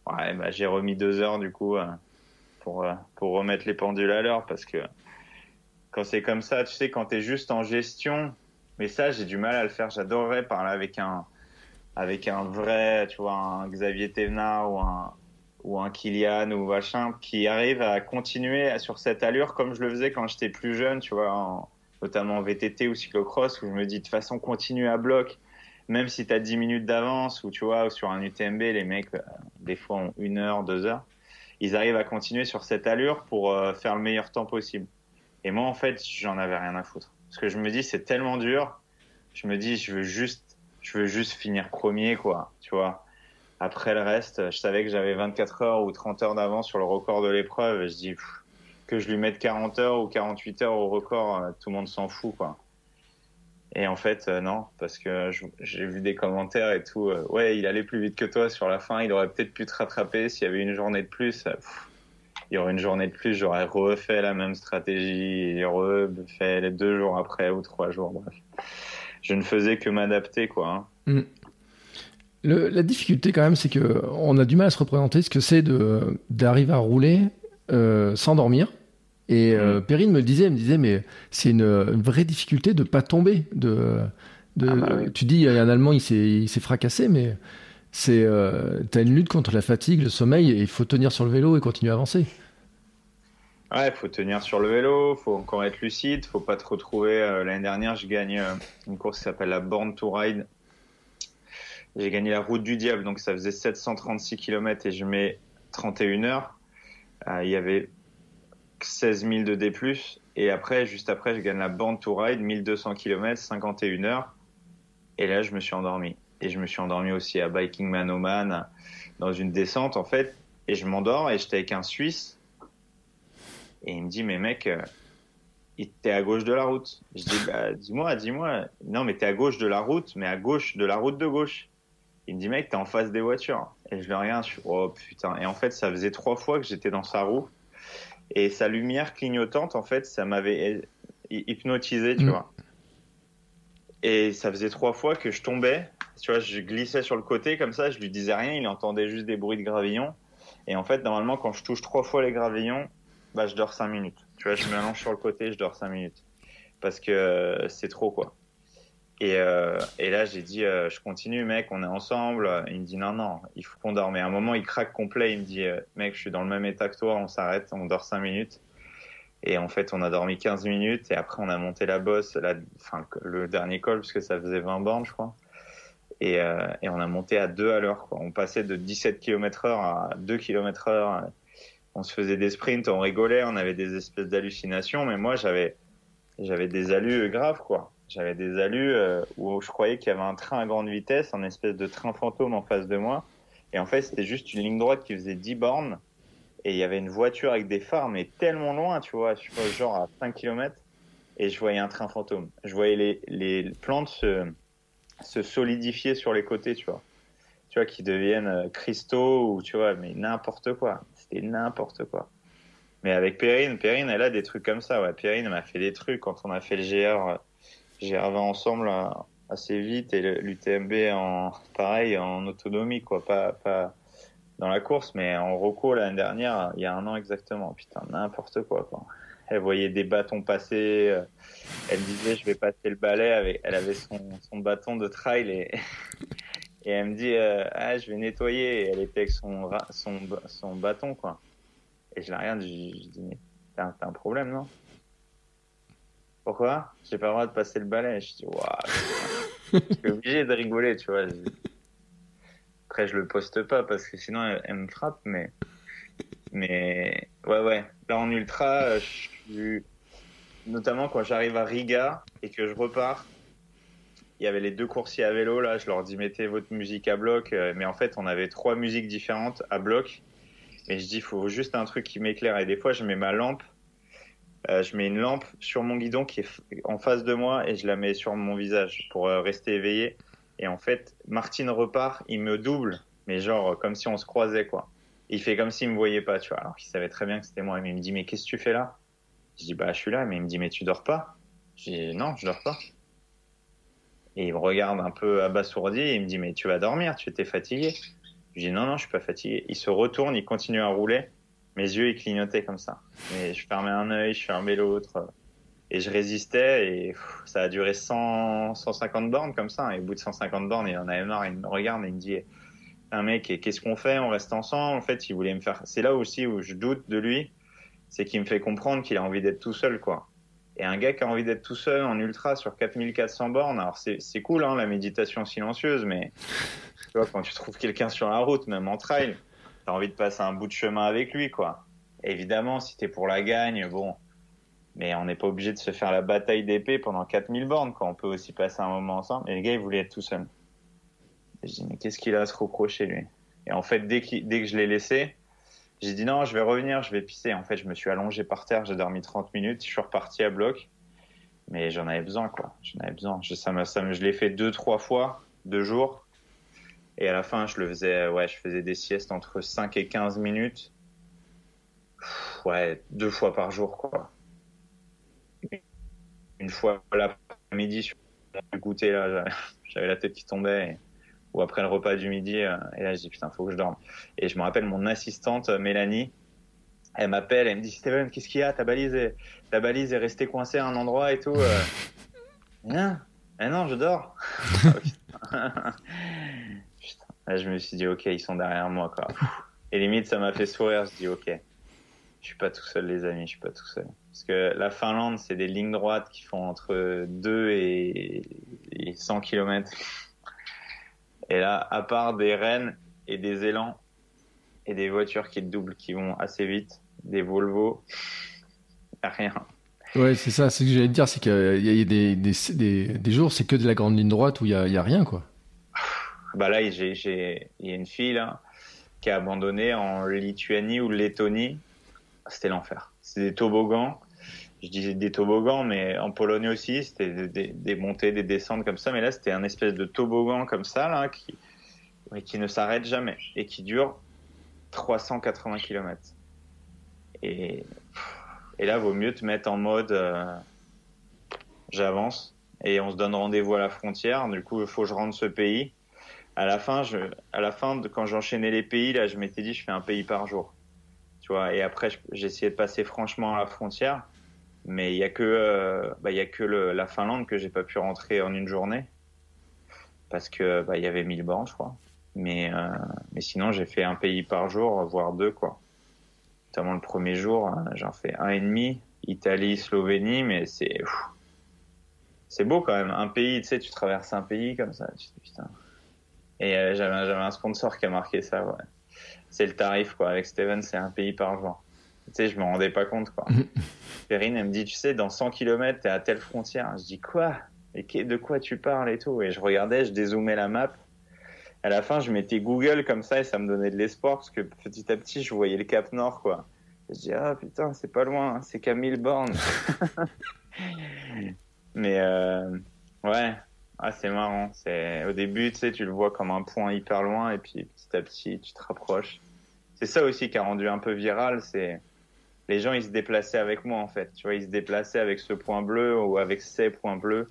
Ouais, bah j'ai remis deux heures du coup euh, pour euh, pour remettre les pendules à l'heure parce que quand c'est comme ça, tu sais, quand t'es juste en gestion, mais ça j'ai du mal à le faire. J'adorerais parler avec un avec un vrai, tu vois, un Xavier Thévenard ou un, ou un Kylian ou machin, qui arrive à continuer sur cette allure comme je le faisais quand j'étais plus jeune, tu vois, notamment en VTT ou cyclocross, où je me dis de façon continue à bloc, même si tu as 10 minutes d'avance, ou tu vois, sur un UTMB, les mecs, euh, des fois, ont une heure, deux heures, ils arrivent à continuer sur cette allure pour euh, faire le meilleur temps possible. Et moi, en fait, j'en avais rien à foutre. Parce que je me dis, c'est tellement dur, je me dis, je veux juste je veux juste finir premier, quoi, tu vois. Après le reste, je savais que j'avais 24 heures ou 30 heures d'avance sur le record de l'épreuve. Je dis que je lui mette 40 heures ou 48 heures au record, euh, tout le monde s'en fout, quoi. Et en fait, euh, non, parce que j'ai vu des commentaires et tout. Euh, ouais, il allait plus vite que toi sur la fin. Il aurait peut-être pu te rattraper s'il y avait une journée de plus. il y aurait une journée de plus, j'aurais refait la même stratégie et refait les deux jours après ou trois jours. Bref je ne faisais que m'adapter, quoi. Hein. Mm. La difficulté quand même, c'est que on a du mal à se représenter ce que c'est de d'arriver à rouler euh, sans dormir. Et euh, mm. Perrine me le disait, elle me disait, mais c'est une, vraie difficulté de pas tomber. De, de ah bah Tu dis, il y a un Allemand, il s'est fracassé, mais c'est, euh, as une lutte contre la fatigue, le sommeil, et il faut tenir sur le vélo et continuer à avancer. Ouais, faut tenir sur le vélo, faut encore être lucide, faut pas te retrouver. Euh, l'année dernière, je gagne une course qui s'appelle la Born to Ride. J'ai gagné la route du diable, donc ça faisait 736 km et je mets 31 heures. Euh, il y avait 16 000 de D+. Et après, juste après, je gagne la bande to ride, 1200 km, 51 heures. Et là, je me suis endormi. Et je me suis endormi aussi à Biking Manoman, dans une descente, en fait. Et je m'endors et j'étais avec un Suisse. Et il me dit, mais mec, euh, t'es à gauche de la route. Je dis, bah, dis-moi, dis-moi. Non, mais t'es à gauche de la route, mais à gauche de la route de gauche. Il me dit, mec, t'es en face des voitures. Et je le regarde, je suis, oh putain. Et en fait, ça faisait trois fois que j'étais dans sa roue. Et sa lumière clignotante, en fait, ça m'avait hypnotisé, tu mm. vois. Et ça faisait trois fois que je tombais. Tu vois, je glissais sur le côté comme ça, je lui disais rien, il entendait juste des bruits de gravillon. Et en fait, normalement, quand je touche trois fois les gravillons, bah, je dors cinq minutes. Tu vois, je m'allonge sur le côté, je dors cinq minutes. Parce que euh, c'est trop, quoi. Et, euh, et là, j'ai dit, euh, je continue, mec, on est ensemble. Il me dit, non, non, il faut qu'on dorme. Et à un moment, il craque complet. Il me dit, euh, mec, je suis dans le même état que toi, on s'arrête, on dort 5 minutes. Et en fait, on a dormi 15 minutes. Et après, on a monté la bosse, la, enfin, le dernier col, parce que ça faisait 20 bornes, je crois. Et, euh, et on a monté à 2 à l'heure. On passait de 17 km heure à 2 km heure. On se faisait des sprints, on rigolait, on avait des espèces d'hallucinations. Mais moi, j'avais, des allus graves, quoi. J'avais des allus euh, où je croyais qu'il y avait un train à grande vitesse, un espèce de train fantôme en face de moi. Et en fait, c'était juste une ligne droite qui faisait 10 bornes. Et il y avait une voiture avec des phares, mais tellement loin, tu vois, je genre à 5 km. Et je voyais un train fantôme. Je voyais les, les plantes se, se solidifier sur les côtés, tu vois. Tu vois, qui deviennent euh, cristaux ou tu vois, mais n'importe quoi. C'était n'importe quoi. Mais avec Perrine, Perrine, elle a des trucs comme ça, ouais. Perrine m'a fait des trucs quand on a fait le GR j'ai arrivé ensemble assez vite. Et l'UTMB en pareil en autonomie quoi. Pas pas dans la course mais en roco l'année dernière il y a un an exactement. Putain n'importe quoi quoi. Elle voyait des bâtons passer euh, elle disait je vais passer le balai avec elle avait son, son bâton de trail et et elle me dit euh, ah je vais nettoyer. Et elle était avec son son son bâton quoi. Et je la regarde je, je dis mais t'as un problème non? Pourquoi? J'ai pas le droit de passer le balai. Je dis, waouh. je suis obligé de rigoler, tu vois. Après, je le poste pas parce que sinon, elle, me frappe, mais. Mais. Ouais, ouais. Là, en ultra, je suis. Notamment quand j'arrive à Riga et que je repars, il y avait les deux coursiers à vélo, là. Je leur dis, mettez votre musique à bloc. Mais en fait, on avait trois musiques différentes à bloc. Et je dis, il faut juste un truc qui m'éclaire. Et des fois, je mets ma lampe euh, je mets une lampe sur mon guidon qui est en face de moi et je la mets sur mon visage pour euh, rester éveillé. Et en fait, Martine repart, il me double, mais genre comme si on se croisait quoi. Il fait comme s'il me voyait pas, tu vois, alors qu'il savait très bien que c'était moi. Il me dit mais qu'est-ce que tu fais là? Je dis bah je suis là, mais il me dit mais tu dors pas? Je dis non, je dors pas. Et il me regarde un peu abasourdi et il me dit mais tu vas dormir, tu étais fatigué. Je dis non non, je suis pas fatigué. Il se retourne, il continue à rouler mes yeux ils clignotaient comme ça. Et je fermais un œil, je fermais l'autre. Et je résistais et ça a duré 100, 150 bornes comme ça. Et au bout de 150 bornes, il en avait marre. Il me regarde et il me dit, un mec, qu'est-ce qu'on fait? On reste ensemble? En fait, il voulait me faire. C'est là aussi où je doute de lui, c'est qu'il me fait comprendre qu'il a envie d'être tout seul, quoi. Et un gars qui a envie d'être tout seul en ultra sur 4400 bornes, alors c'est cool, hein, la méditation silencieuse, mais tu vois, quand tu trouves quelqu'un sur la route, même en trail, t'as envie de passer un bout de chemin avec lui, quoi. Évidemment, si t'es pour la gagne, bon. Mais on n'est pas obligé de se faire la bataille d'épée pendant 4000 bornes, quoi. On peut aussi passer un moment ensemble. Et le gars, il voulait être tout seul. Et je dis, mais qu'est-ce qu'il a à se reprocher, lui? Et en fait, dès, dès que je l'ai laissé, j'ai dit non, je vais revenir, je vais pisser. En fait, je me suis allongé par terre, j'ai dormi 30 minutes, je suis reparti à bloc. Mais j'en avais besoin, quoi. J'en avais besoin. Je, ça ça je l'ai fait deux, trois fois, deux jours. Et à la fin, je le faisais, ouais, je faisais des siestes entre 5 et 15 minutes. Ouais, deux fois par jour, quoi. Une fois l'après-midi, sur le goûter, là, j'avais la tête qui tombait. Ou après le repas du midi, euh, et là, je dis, putain, faut que je dorme. Et je me rappelle mon assistante, Mélanie, elle m'appelle, elle me dit, Steven, qu'est-ce qu'il y a? Ta balise est, ta balise est restée coincée à un endroit et tout. Euh. Rien. Eh non, je dors. Là, je me suis dit, ok, ils sont derrière moi, quoi. Et limite, ça m'a fait sourire. Je dis, ok, je suis pas tout seul, les amis, je suis pas tout seul. Parce que la Finlande, c'est des lignes droites qui font entre 2 et, 100 km. Et là, à part des rennes et des élans et des voitures qui doublent, qui vont assez vite, des Volvo, rien. Ouais, c'est ça. Ce que j'allais te dire, c'est qu'il y a des, des, des, des jours, c'est que de la grande ligne droite où il y a, il y a rien, quoi. Bah là, j'ai, j'ai, il y a une fille qui a abandonné en Lituanie ou Lettonie. C'était l'enfer. C'est des toboggans. Je disais des toboggans, mais en Pologne aussi, c'était des, montées, des descentes comme ça. Mais là, c'était un espèce de toboggan comme ça, qui, qui ne s'arrête jamais et qui dure 380 km. Et, et là, vaut mieux te mettre en mode euh, j'avance et on se donne rendez-vous à la frontière. Du coup, il faut que je rentre ce pays à la fin, je, à la fin de quand j'enchaînais les pays, là, je m'étais dit, je fais un pays par jour. Tu vois, et après, essayé de passer franchement à la frontière, mais il y a que, euh, bah, y a que la Finlande que j'ai pas pu rentrer en une journée parce que bah, il y avait 1000 bornes, je crois. Mais, euh, mais sinon, j'ai fait un pays par jour, voire deux, quoi. Notamment le premier jour, hein, j'en fais un et demi, Italie, Slovénie, mais c'est, c'est beau quand même. Un pays, tu sais, tu traverses un pays comme ça, tu dis, putain, et euh, j'avais, j'avais un sponsor qui a marqué ça, ouais. C'est le tarif, quoi. Avec Steven, c'est un pays par jour. Tu sais, je me rendais pas compte, quoi. Perrine, elle me dit, tu sais, dans 100 km, t'es à telle frontière. Je dis, quoi? Et de quoi tu parles et tout? Et je regardais, je dézoomais la map. À la fin, je mettais Google comme ça et ça me donnait de l'espoir parce que petit à petit, je voyais le Cap Nord, quoi. je dis, ah putain, c'est pas loin, hein, c'est qu'à 1000 bornes. Mais, euh, ouais, ah, c'est marrant. C'est au début, tu sais, tu le vois comme un point hyper loin, et puis petit à petit, tu te rapproches. C'est ça aussi qui a rendu un peu viral. C'est les gens, ils se déplaçaient avec moi en fait. Tu vois, ils se déplaçaient avec ce point bleu ou avec ces points bleus,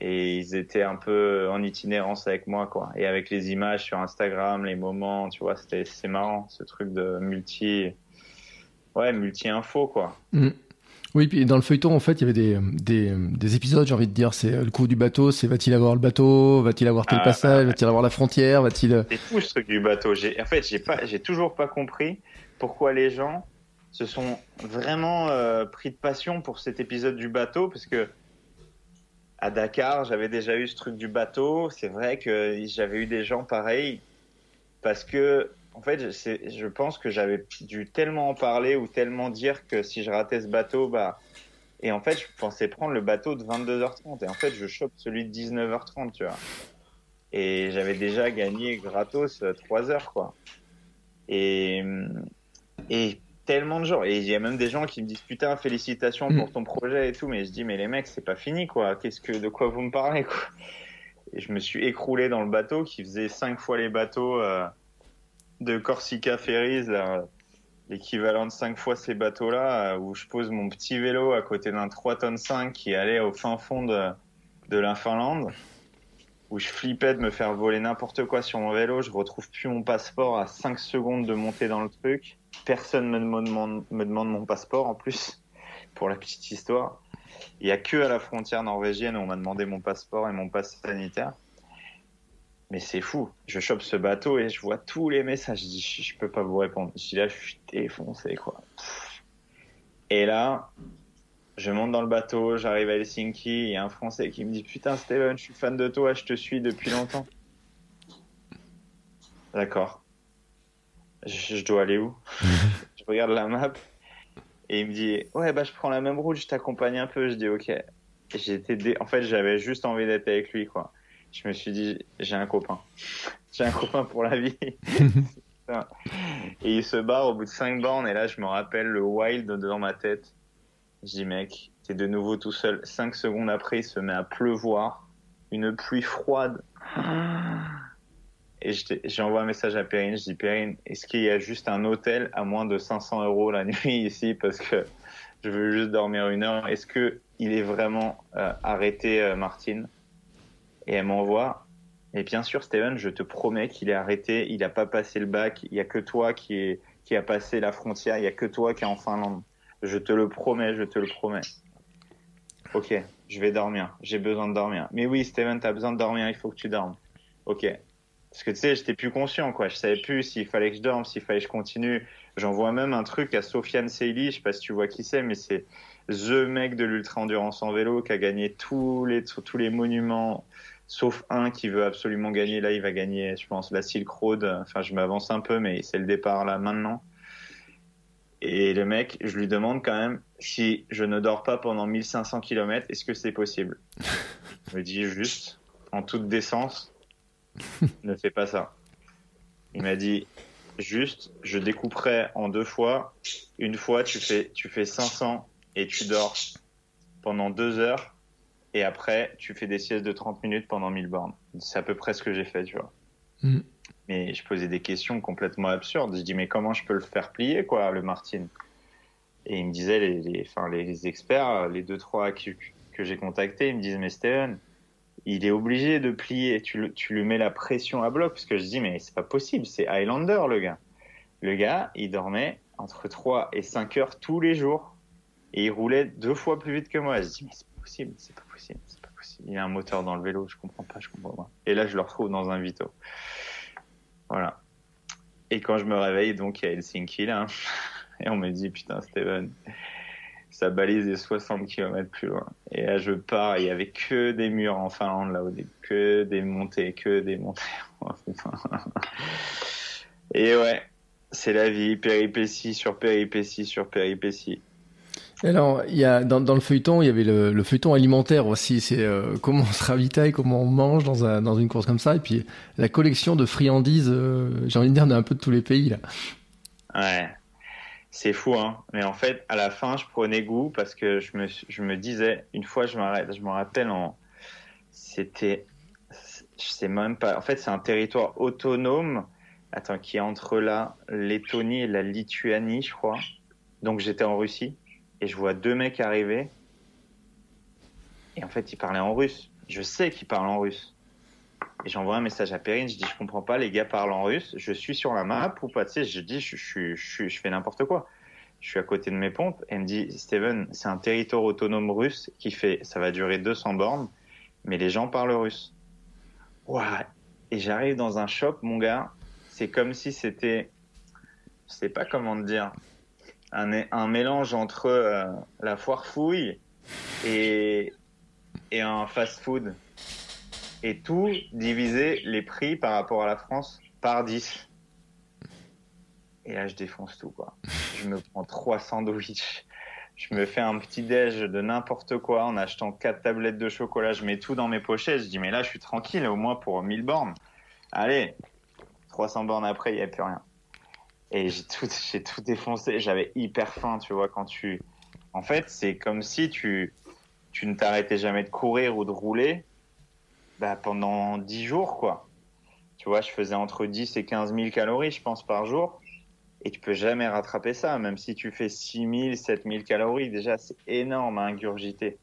et ils étaient un peu en itinérance avec moi, quoi. Et avec les images sur Instagram, les moments, tu vois, c'était c'est marrant, ce truc de multi, ouais, multi info, quoi. Mm. Oui, puis dans le feuilleton, en fait, il y avait des, des, des épisodes, j'ai envie de dire. C'est le coup du bateau, c'est va-t-il avoir le bateau Va-t-il avoir tel ah, passage Va-t-il avoir la frontière Va-t-il. Euh, c'est fou ce truc du bateau. En fait, j'ai pas, j'ai toujours pas compris pourquoi les gens se sont vraiment euh, pris de passion pour cet épisode du bateau, parce que à Dakar, j'avais déjà eu ce truc du bateau. C'est vrai que j'avais eu des gens pareils, parce que en fait, je pense que j'avais dû tellement en parler ou tellement dire que si je ratais ce bateau, bah. Et en fait, je pensais prendre le bateau de 22h30. Et en fait, je chope celui de 19h30, tu vois. Et j'avais déjà gagné gratos 3 heures, quoi. Et, et tellement de gens. Et il y a même des gens qui me disent putain, félicitations pour mm. ton projet et tout. Mais je dis, mais les mecs, c'est pas fini, quoi. Qu'est-ce que, de quoi vous me parlez, quoi? Et je me suis écroulé dans le bateau qui faisait 5 fois les bateaux. Euh, de Corsica Ferries, l'équivalent de 5 fois ces bateaux-là, euh, où je pose mon petit vélo à côté d'un 3 tonnes 5 qui allait au fin fond de, de la Finlande, où je flippais de me faire voler n'importe quoi sur mon vélo, je retrouve plus mon passeport à 5 secondes de monter dans le truc. Personne me demande, me demande mon passeport en plus, pour la petite histoire. Il y a que à la frontière norvégienne où on m'a demandé mon passeport et mon passe sanitaire mais c'est fou. Je chope ce bateau et je vois tous les messages. Je dis, je, peux pas vous répondre. Je dis là, je suis défoncé, quoi. Et là, je monte dans le bateau, j'arrive à Helsinki, il y a un Français qui me dit, putain, Steven, je suis fan de toi, je te suis depuis longtemps. D'accord. Je, dois aller où? Je regarde la map et il me dit, ouais, bah, je prends la même route, je t'accompagne un peu. Je dis, ok. J'étais dé... En fait, j'avais juste envie d'être avec lui, quoi je me suis dit, j'ai un copain. J'ai un copain pour la vie. et il se barre au bout de 5 bornes, et là, je me rappelle le wild dans ma tête. Je dis, mec, t'es de nouveau tout seul. 5 secondes après, il se met à pleuvoir. Une pluie froide. Et j'envoie un message à Perrine. Je dis, Perrine, est-ce qu'il y a juste un hôtel à moins de 500 euros la nuit ici? Parce que je veux juste dormir une heure. Est-ce que il est vraiment euh, arrêté, euh, Martine? Et elle m'envoie. Et bien sûr, Steven, je te promets qu'il est arrêté, il n'a pas passé le bac, il n'y a que toi qui, est, qui a passé la frontière, il n'y a que toi qui est en Finlande. Je te le promets, je te le promets. Ok, je vais dormir, j'ai besoin de dormir. Mais oui, Steven, tu as besoin de dormir, il faut que tu dormes. Ok. Parce que tu sais, j'étais plus conscient, quoi. Je savais plus s'il fallait que je dorme, s'il fallait que je continue. J'envoie même un truc à Sofiane Seili, je sais pas si tu vois qui c'est, mais c'est the mec de l'ultra endurance en vélo qui a gagné tous les tous les monuments sauf un qui veut absolument gagner. Là, il va gagner, je pense, la Silk Road. Enfin, je m'avance un peu, mais c'est le départ là maintenant. Et le mec, je lui demande quand même si je ne dors pas pendant 1500 km, est-ce que c'est possible? Il me dit juste, en toute décence, ne fais pas ça. Il m'a dit juste, je découperai en deux fois. Une fois, tu fais, tu fais 500 et tu dors pendant deux heures. Et après, tu fais des siestes de 30 minutes pendant 1000 bornes. C'est à peu près ce que j'ai fait, tu vois. Mm. Mais je posais des questions complètement absurdes. Je dis, mais comment je peux le faire plier, quoi, le Martin? Et il me disait, les, les, enfin, les experts, les deux, trois que, que j'ai contactés, ils me disent, mais Steven, il est obligé de plier. Tu, tu lui mets la pression à bloc. Parce que je dis, mais c'est pas possible, c'est Highlander, le gars. Le gars, il dormait entre 3 et 5 heures tous les jours. Et il roulait deux fois plus vite que moi. Je dis, mais c'est possible, c'est pas possible, c'est pas possible. Il a un moteur dans le vélo, je comprends pas, je comprends pas. Et là, je le retrouve dans un Vito. Voilà. Et quand je me réveille, donc, y a Helsinki, là. Et on me dit, putain, Steven, sa balise est 60 km plus loin. Et là, je pars, il y avait que des murs en Finlande, là, au début. Que des montées, que des montées. Et ouais, c'est la vie, péripétie sur péripétie sur péripétie. Alors, il y a dans, le feuilleton, il y avait le, le feuilleton alimentaire aussi. C'est euh, comment on se ravitaille, comment on mange dans, un, une course comme ça, et puis la collection de friandises. Euh, j'ai envie de dire d'un peu de tous les pays là. Ouais, c'est fou, hein. Mais en fait, à la fin, je prenais goût parce que je me, disais, une fois, je m'arrête, je me rappelle c'était, je sais même pas. En fait, c'est un territoire autonome. Attends, qui est entre la Lettonie et la Lituanie, je crois. Donc j'étais en Russie et je vois deux mecs arriver. Et en fait, ils parlaient en russe. Je sais qu'ils parlent en russe. Et j'envoie un message à Perrine, je dis je comprends pas, les gars parlent en russe, je suis sur la map ou pas, tu sais, je dis je, fais n'importe quoi. Je suis à côté de mes pompes, elle me dit Steven, c'est un territoire autonome russe qui fait, ça va durer 200 bornes, mais les gens parlent russe. Ouais. Et j'arrive dans un shop, mon gars, c'est comme si c'était, je sais pas comment te dire, un, un mélange entre euh, la foire fouille et, et un fast food. Et tout diviser les prix par rapport à la France par 10. Et là, je défonce tout, quoi. Je me prends trois sandwichs. Je me fais un petit déj de n'importe quoi en achetant quatre tablettes de chocolat. Je mets tout dans mes pochettes. Je dis, mais là, je suis tranquille, au moins pour 1000 bornes. Allez, 300 bornes après, il n'y a plus rien. Et j'ai tout, j'ai tout défoncé. J'avais hyper faim, tu vois, quand tu. En fait, c'est comme si tu, tu ne t'arrêtais jamais de courir ou de rouler bah, pendant 10 jours, quoi. Tu vois, je faisais entre 10 et 15 000 calories, je pense, par jour. Et tu peux jamais rattraper ça, même si tu fais 6 000, 7 000 calories. Déjà, c'est énorme à ingurgiter.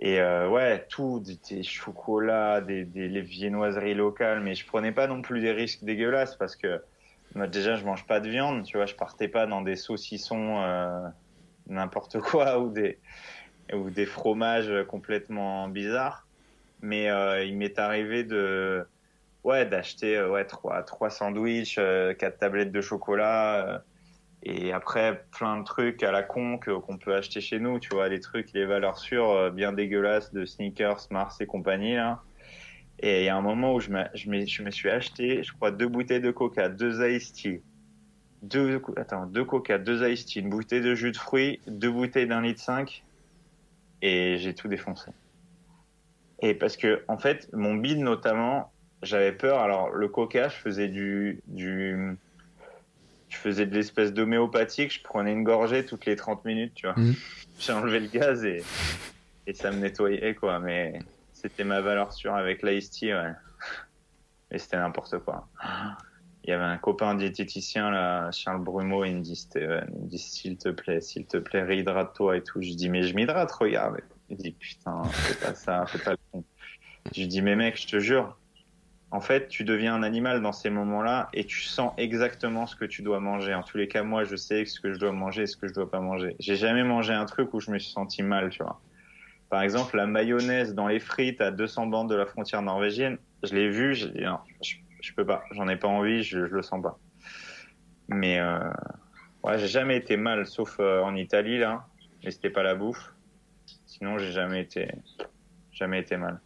Et euh, ouais, tout, des, chocolats, des, des les viennoiseries locales, mais je prenais pas non plus des risques dégueulasses parce que moi, déjà, je mange pas de viande, tu vois, je partais pas dans des saucissons euh, n'importe quoi ou des ou des fromages complètement bizarres. Mais euh, il m'est arrivé de ouais d'acheter euh, ouais trois trois sandwichs, quatre tablettes de chocolat et après plein de trucs à la con qu'on peut acheter chez nous, tu vois, les trucs les valeurs sûres bien dégueulasses de sneakers, Mars et compagnie là. Et il y a un moment où je, je, me, je me suis acheté, je crois, deux bouteilles de coca, deux iced tea, deux, attends, deux coca, deux iced tea, une bouteille de jus de fruits, deux bouteilles d'un litre cinq, et j'ai tout défoncé. Et parce que, en fait, mon bide notamment, j'avais peur. Alors, le coca, je faisais du, du, je faisais de l'espèce d'homéopathique, je prenais une gorgée toutes les 30 minutes, tu vois. Mmh. J'ai enlevé le gaz et, et ça me nettoyait, quoi. Mais c'était ma valeur sûre avec l'ice ouais. Et c'était n'importe quoi. Il y avait un copain diététicien, là, Charles Brumeau, il me dit, il me dit, s'il te plaît, s'il te plaît, réhydrate-toi et tout. Je dis, mais je m'hydrate, regarde. Il dit, putain, fais pas ça, fais pas le con. Je dis, mais mec, je te jure, en fait, tu deviens un animal dans ces moments-là et tu sens exactement ce que tu dois manger. En tous les cas, moi, je sais ce que je dois manger et ce que je dois pas manger. J'ai jamais mangé un truc où je me suis senti mal, tu vois. Par exemple, la mayonnaise dans les frites à 200 bandes de la frontière norvégienne, je l'ai vu, j'ai dit non, je, je, peux pas, j'en ai pas envie, je, je le sens pas. Mais euh, ouais, j'ai jamais été mal, sauf euh, en Italie là, mais c'était pas la bouffe. Sinon, j'ai jamais été, jamais été mal.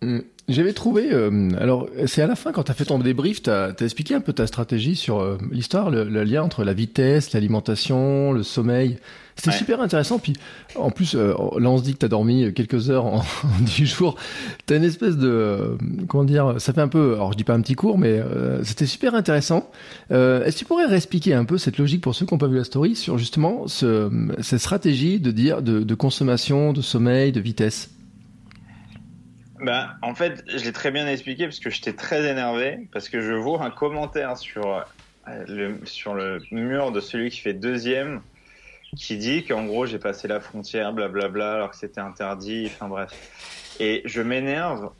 Mm. J'avais trouvé, euh, alors c'est à la fin quand tu as fait ton débrief, tu as, expliqué un peu ta stratégie sur euh, l'histoire, le, lien entre la vitesse, l'alimentation, le sommeil. C'était super intéressant. Puis en plus, euh, là on se dit que tu as dormi quelques heures en, du jour. Tu as une espèce de, comment dire, ça fait un peu, alors je dis pas un petit cours, mais c'était super intéressant. Est-ce que tu pourrais réexpliquer un peu cette logique pour ceux qui n'ont pas vu la story sur justement ce, cette stratégie de dire de, de consommation, de sommeil, de vitesse? Bah, en fait, je l'ai très bien expliqué parce que j'étais très énervé parce que je vois un commentaire sur euh, le, sur le mur de celui qui fait deuxième qui dit qu'en gros j'ai passé la frontière, blablabla, alors que c'était interdit, enfin bref. Et je m'énerve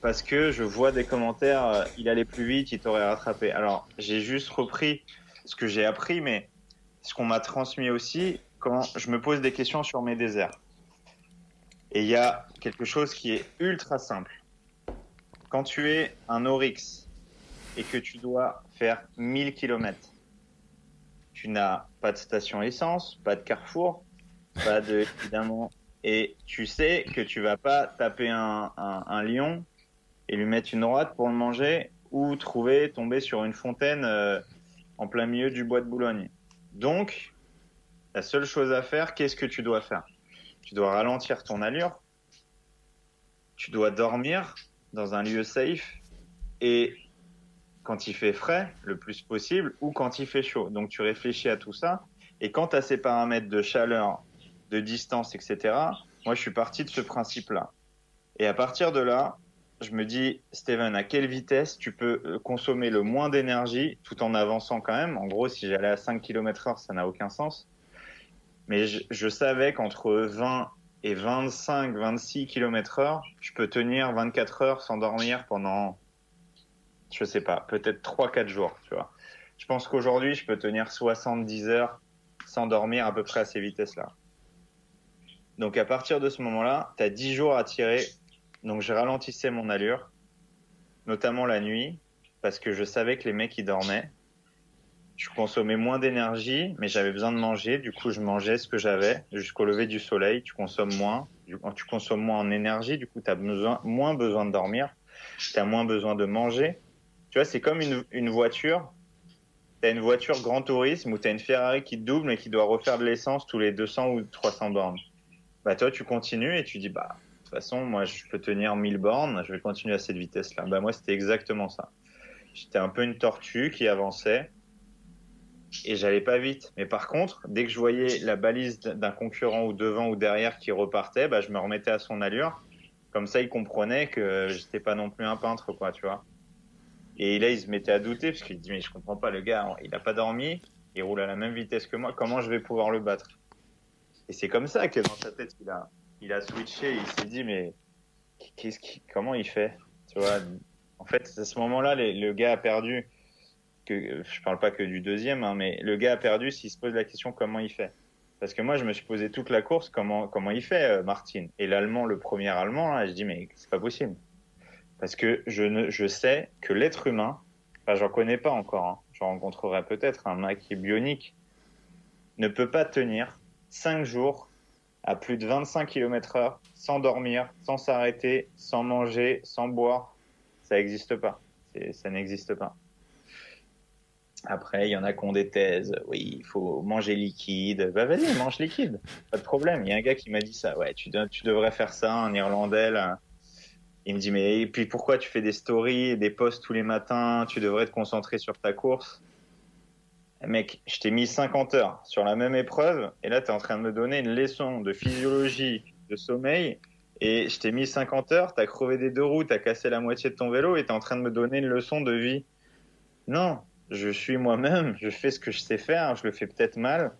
parce que je vois des commentaires, euh, il allait plus vite, il t'aurait rattrapé. Alors j'ai juste repris ce que j'ai appris, mais ce qu'on m'a transmis aussi quand je me pose des questions sur mes déserts. Et il y a quelque chose qui est ultra simple. Quand tu es un Oryx et que tu dois faire 1000 km, tu n'as pas de station essence, pas de carrefour, pas de, évidemment, et tu sais que tu vas pas taper un, un, lion et lui mettre une droite pour le manger ou trouver, tomber sur une fontaine euh, en plein milieu du bois de Boulogne. Donc, la seule chose à faire, qu'est-ce que tu dois faire? Tu dois ralentir ton allure, tu dois dormir dans un lieu safe et quand il fait frais, le plus possible, ou quand il fait chaud. Donc tu réfléchis à tout ça. Et quand tu as ces paramètres de chaleur, de distance, etc., moi je suis parti de ce principe-là. Et à partir de là, je me dis, Steven, à quelle vitesse tu peux euh, consommer le moins d'énergie tout en avançant quand même? En gros, si j'allais à 5 km heure, ça n'a aucun sens. Mais je, savais qu'entre 20 et 25, 26 km heure, je peux tenir 24 heures sans dormir pendant, je sais pas, peut-être 3, 4 jours, tu vois. Je pense qu'aujourd'hui, je peux tenir 70 heures sans dormir à peu près à ces vitesses-là. Donc à partir de ce moment-là, tu as 10 jours à tirer. Donc je ralentissais mon allure, notamment la nuit, parce que je savais que les mecs, ils dormaient je consommais moins d'énergie, mais j'avais besoin de manger. Du coup, je mangeais ce que j'avais jusqu'au lever du soleil. Tu consommes moins. Tu consommes moins en énergie. Du coup, tu as besoin, moins besoin de dormir. Tu as moins besoin de manger. Tu vois, c'est comme une, voiture. Tu as une voiture grand tourisme ou tu as une Ferrari qui double et qui doit refaire de l'essence tous les 200 ou 300 bornes. Bah, toi, tu continues et tu dis, bah, de toute façon, moi, je peux tenir 1000 bornes. Je vais continuer à cette vitesse-là. Bah, moi, c'était exactement ça. J'étais un peu une tortue qui avançait et j'allais pas vite. Mais par contre, dès que je voyais la balise d'un concurrent ou devant ou derrière qui repartait, bah, je me remettais à son allure. Comme ça, il comprenait que j'étais pas non plus un peintre, quoi, tu vois. Et là, il se mettait à douter parce qu'il dit mais je comprends pas, le gars, il a pas dormi, il roule à la même vitesse que moi, comment je vais pouvoir le battre? Et c'est comme ça que dans sa tête, il a, il a switché, il s'est dit mais qu'est-ce qui, comment il fait, tu vois En fait, à ce moment-là, le gars a perdu que je parle pas que du deuxième, hein, mais le gars a perdu s'il se pose la question comment il fait? Parce que moi, je me suis posé toute la course comment comment il fait, euh, Martin? Et l'allemand, le premier allemand, je dis mais c'est pas possible. Parce que je ne, je sais que l'être humain, enfin, j'en connais pas encore. Hein, j'en rencontrerai peut-être un mec qui est bionique, ne peut pas tenir cinq jours à plus de 25 km heure sans dormir, sans s'arrêter, sans manger, sans boire. Ça n'existe pas. Ça n'existe pas. Après, il y en a qui ont des thèses. Oui, il faut manger liquide. Bah vas-y, mange liquide. Pas de problème. Il y a un gars qui m'a dit ça. Ouais, tu, tu devrais faire ça, un Irlandais. Là. Il me dit, mais et puis pourquoi tu fais des stories, des posts tous les matins? Tu devrais te concentrer sur ta course. Mec, je t'ai mis 50 heures sur la même épreuve. Et là, tu es en train de me donner une leçon de physiologie, de sommeil. Et je t'ai mis 50 heures, tu as crevé des deux roues, tu as cassé la moitié de ton vélo et tu es en train de me donner une leçon de vie. Non, je suis moi-même, je fais ce que je sais faire, je le fais peut-être mal,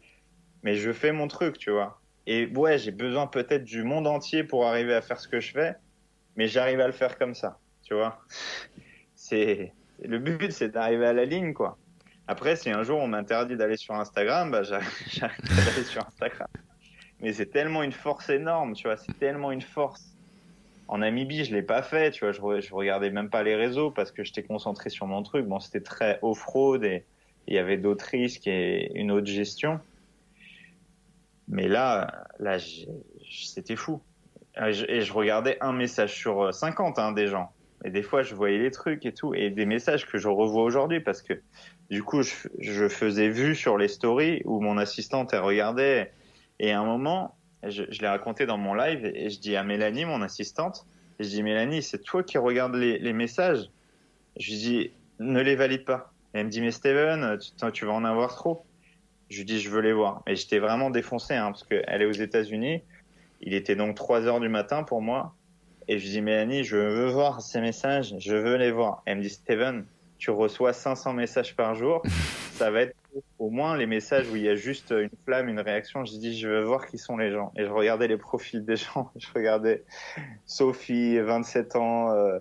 mais je fais mon truc, tu vois. Et ouais, j'ai besoin peut-être du monde entier pour arriver à faire ce que je fais, mais j'arrive à le faire comme ça, tu vois. C'est le but, c'est d'arriver à la ligne, quoi. Après, si un jour on m'interdit d'aller sur Instagram, bah j'arrive d'aller sur Instagram. Mais c'est tellement une force énorme, tu vois. C'est tellement une force en Namibie, je l'ai pas fait, tu vois, je, je regardais même pas les réseaux parce que j'étais concentré sur mon truc. Bon, c'était très off-road et il y avait d'autres risques et une autre gestion. Mais là, là, c'était fou. Et je, regardais un message sur 50 hein, des gens. Et des fois, je voyais les trucs et tout, et des messages que je revois aujourd'hui parce que du coup, je, faisais vue sur les stories où mon assistante elle regardait. Et à un moment, je, l'ai raconté dans mon live et je dis à Mélanie, mon assistante, je dis Mélanie, c'est toi qui regardes les, messages? Je lui dis ne les valide pas. elle me dit mais Steven, tu, tu vas en avoir trop. Je lui dis je veux les voir. Et j'étais vraiment défoncé hein, parce qu'elle est aux États-Unis. Il était donc 3 heures du matin pour moi. Et je dis Mélanie, je veux voir ces messages, je veux les voir. elle me dit Steven, tu reçois 500 messages par jour, ça va être au moins les messages où il y a juste une flamme, une réaction. Je dis, je veux voir qui sont les gens. Et je regardais les profils des gens. Je regardais Sophie, 27 ans, euh,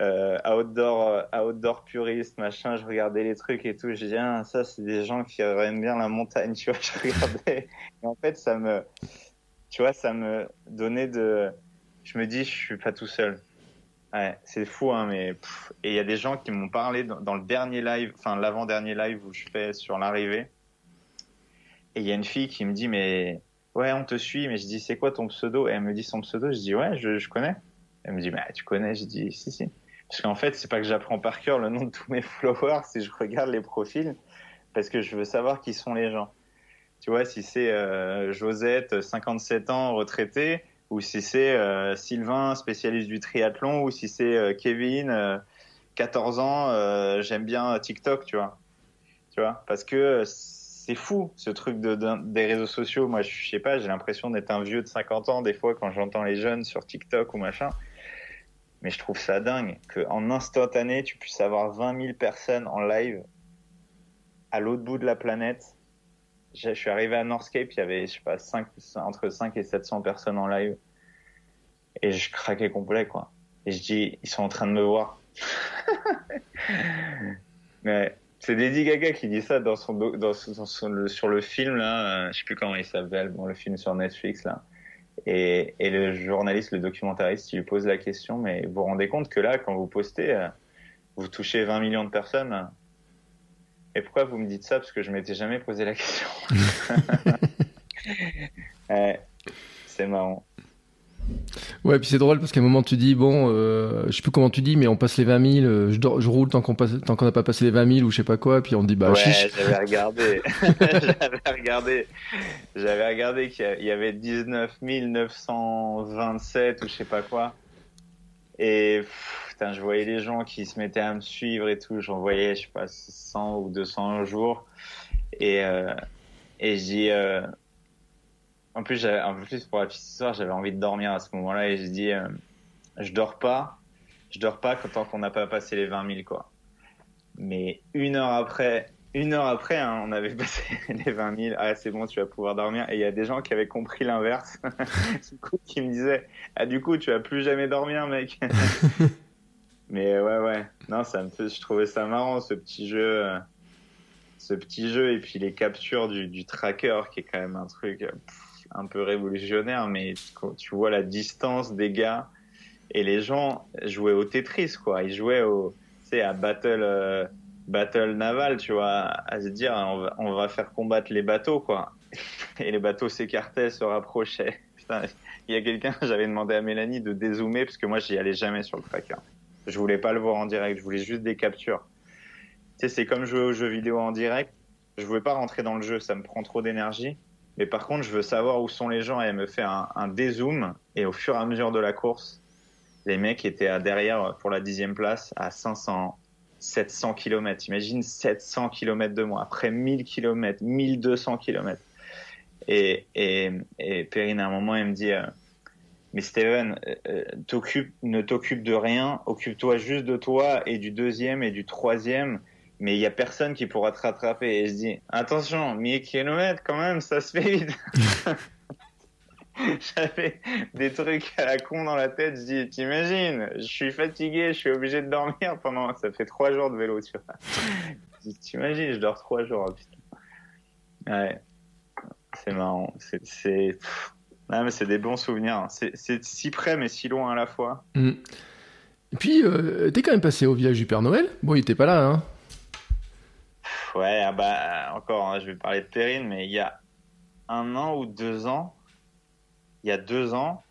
euh, outdoor, euh, outdoor puriste, machin. Je regardais les trucs et tout. Je dis, ah, ça, c'est des gens qui aiment bien la montagne, tu vois. Je regardais. Et en fait, ça me, tu vois, ça me donnait de, je me dis, je suis pas tout seul. Ouais, c'est fou, hein, mais et il y a des gens qui m'ont parlé dans, le dernier live, enfin l'avant-dernier live où je fais sur l'arrivée. Et il y a une fille qui me dit, mais ouais, on te suit, mais je dis, c'est quoi ton pseudo? Et elle me dit son pseudo, je dis, ouais, je, je connais. Elle me dit, bah, tu connais? Je dis, si, si. Parce qu'en fait, c'est pas que j'apprends par cœur le nom de tous mes followers, c'est je regarde les profils parce que je veux savoir qui sont les gens. Tu vois, si c'est euh, Josette, 57 ans, retraitée, ou si c'est euh, Sylvain, spécialiste du triathlon, ou si c'est euh, Kevin, 14 euh, ans, j'aime bien TikTok, tu vois. Tu vois, parce que c'est fou ce truc de, des réseaux sociaux. Moi, je sais pas, j'ai l'impression d'être un vieux de 50 ans des fois quand j'entends les jeunes sur TikTok ou machin. Mais je trouve ça dingue qu'en instantané, tu puisses avoir 20 000 personnes en live à l'autre bout de la planète je suis arrivé à Northscape, il y avait, je sais pas, 5, entre 5 et 700 personnes en live. Et je craquais complet. Et je dis, ils sont en train de me voir. Mais c'est Lady Gaga qui dit ça dans son, sur le film, là. Euh, je sais plus comment il s'appelle, bon, le film sur Netflix, là. Et, et, le journaliste, le documentariste, il lui pose la question, mais vous vous rendez compte que là, quand vous postez, euh, vous touchez 20 millions de personnes et pourquoi vous me dites ça? Parce que je m'étais jamais posé la question. c'est marrant. Ouais, puis c'est drôle parce qu'à un moment tu dis bon, euh, je sais plus comment tu dis, mais on passe les 20 000, euh, je, je roule tant qu'on passe, tant qu'on n'a pas passé les 20 000 ou je sais pas quoi, puis on dit bah ouais, J'avais regardé, j'avais regardé, j'avais regardé qu'il y avait 19 927 ou je sais pas quoi, et putain, je voyais les gens qui se mettaient à me suivre et tout. J'en voyais, je sais pas, 100 ou 200 jours. Et, euh, et je dis, euh, en plus, en plus, pour la petite histoire, j'avais envie de dormir à ce moment-là et je dis, euh, je dors pas, je dors pas tant qu'on n'a pas passé les 20 000, quoi. Mais une heure après, une heure après, hein, on avait passé les 20 000. Ah, c'est bon, tu vas pouvoir dormir. Et il y a des gens qui avaient compris l'inverse. du coup, qui me disaient, ah, du coup, tu vas plus jamais dormir, mec. Mais ouais, ouais. Non, ça me fait, je trouvais ça marrant, ce petit jeu, ce petit jeu, et puis les captures du, tracker, qui est quand même un truc un peu révolutionnaire, mais tu vois la distance des gars, et les gens jouaient au Tetris, quoi. Ils jouaient au, à Battle, euh, Battle Naval, tu vois, à se dire, on va, on va faire combattre les bateaux, quoi. Et les bateaux s'écartaient, se rapprochaient. Putain, il y a quelqu'un, j'avais demandé à Mélanie de dézoomer, parce que moi, j'y allais jamais sur le tracker. Je voulais pas le voir en direct, je voulais juste des captures. Tu sais, c'est comme jouer aux jeux vidéo en direct. Je voulais pas rentrer dans le jeu, ça me prend trop d'énergie. Mais par contre, je veux savoir où sont les gens et me fait un, un dézoom. Et au fur et à mesure de la course, les mecs étaient à derrière pour la dixième place à 500, 700 km. Imagine 700 km de moi. Après 1000 km, 1200 km. Et, et, Perrine, à un moment, elle me dit, euh, mais Steven, euh, euh, ne t'occupe de rien, occupe-toi juste de toi et du deuxième et du troisième. Mais il y a personne qui pourra te rattraper. Et je dis, attention, 1000 km quand même, ça se fait vite. J'avais des trucs à la con dans la tête. Je dis, t'imagines, je suis fatigué, je suis obligé de dormir pendant, ça fait trois jours de vélo, tu vois. t'imagines, je dors trois jours, putain. Ouais. C'est marrant. C'est, ah, mais c'est des bons souvenirs. C'est si près, mais si loin à la fois. Mm. Et puis, euh, t'es quand même passé au village du Père Noël? Bon, il était pas là, hein Ouais, ah bah, encore, hein, je vais parler de Perrine, mais il y a un an ou deux ans, il y a deux ans,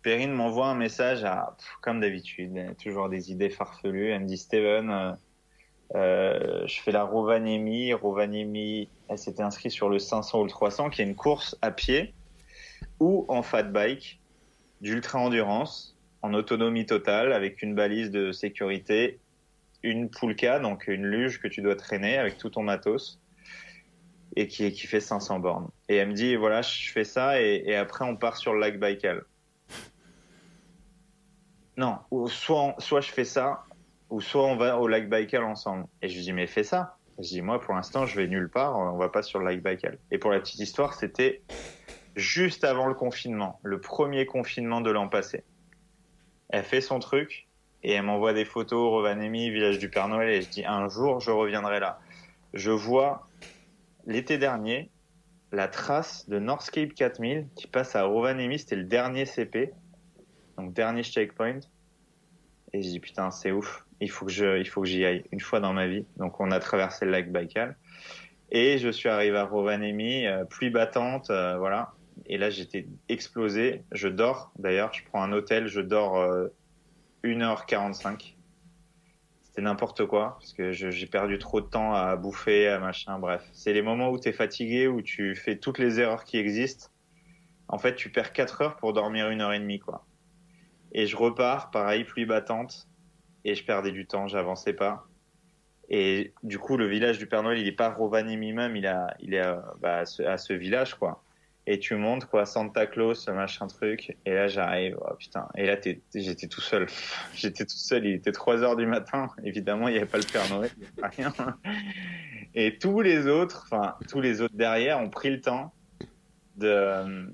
Perrine m'envoie un message à, comme d'habitude, toujours des idées farfelues. Elle me dit Steven, euh, euh, je fais la Rovaniemi. Rovaniemi, elle s'était inscrite sur le 500 ou le 300, qui est une course à pied ou en fat bike d'ultra endurance en autonomie totale avec une balise de sécurité, une poulka, donc une luge que tu dois traîner avec tout ton matos et qui, fait 500 bornes. Et elle me dit voilà, je fais ça et, après on part sur le lac Baïkal. Non, soit, soit je fais ça, ou soit on va au lac Baïkal ensemble. Et je lui dis, mais fais ça. Je dis, moi, pour l'instant, je vais nulle part, on va pas sur le lac Baïkal. Et pour la petite histoire, c'était juste avant le confinement, le premier confinement de l'an passé. Elle fait son truc, et elle m'envoie des photos, Rovaniemi, village du Père Noël, et je dis, un jour, je reviendrai là. Je vois, l'été dernier, la trace de Northscape 4000 qui passe à Rovaniemi, c'était le dernier CP, donc dernier checkpoint. Et je dis putain c'est ouf, il faut que je, il faut que j'y aille une fois dans ma vie. Donc on a traversé le lac Baïkal et je suis arrivé à Rovaniemi, euh, pluie battante, euh, voilà. Et là j'étais explosé. Je dors d'ailleurs, je prends un hôtel, je dors euh, 1h45. C'était n'importe quoi parce que j'ai perdu trop de temps à bouffer, à machin. Bref, c'est les moments où tu es fatigué, où tu fais toutes les erreurs qui existent. En fait, tu perds 4 heures pour dormir une heure et demie, quoi. Et je repars, pareil, pluie battante. Et je perdais du temps, j'avançais pas. Et du coup, le village du Père Noël, il est pas Rovaniemi même, il, a, il est à, bah, à, ce, à, ce, village, quoi. Et tu montes, quoi, Santa Claus, machin truc. Et là, j'arrive, oh putain. Et là, j'étais tout seul. j'étais tout seul, il était 3 heures du matin. Évidemment, il n'y avait pas le Père Noël, rien. Et tous les autres, enfin, tous les autres derrière ont pris le temps de,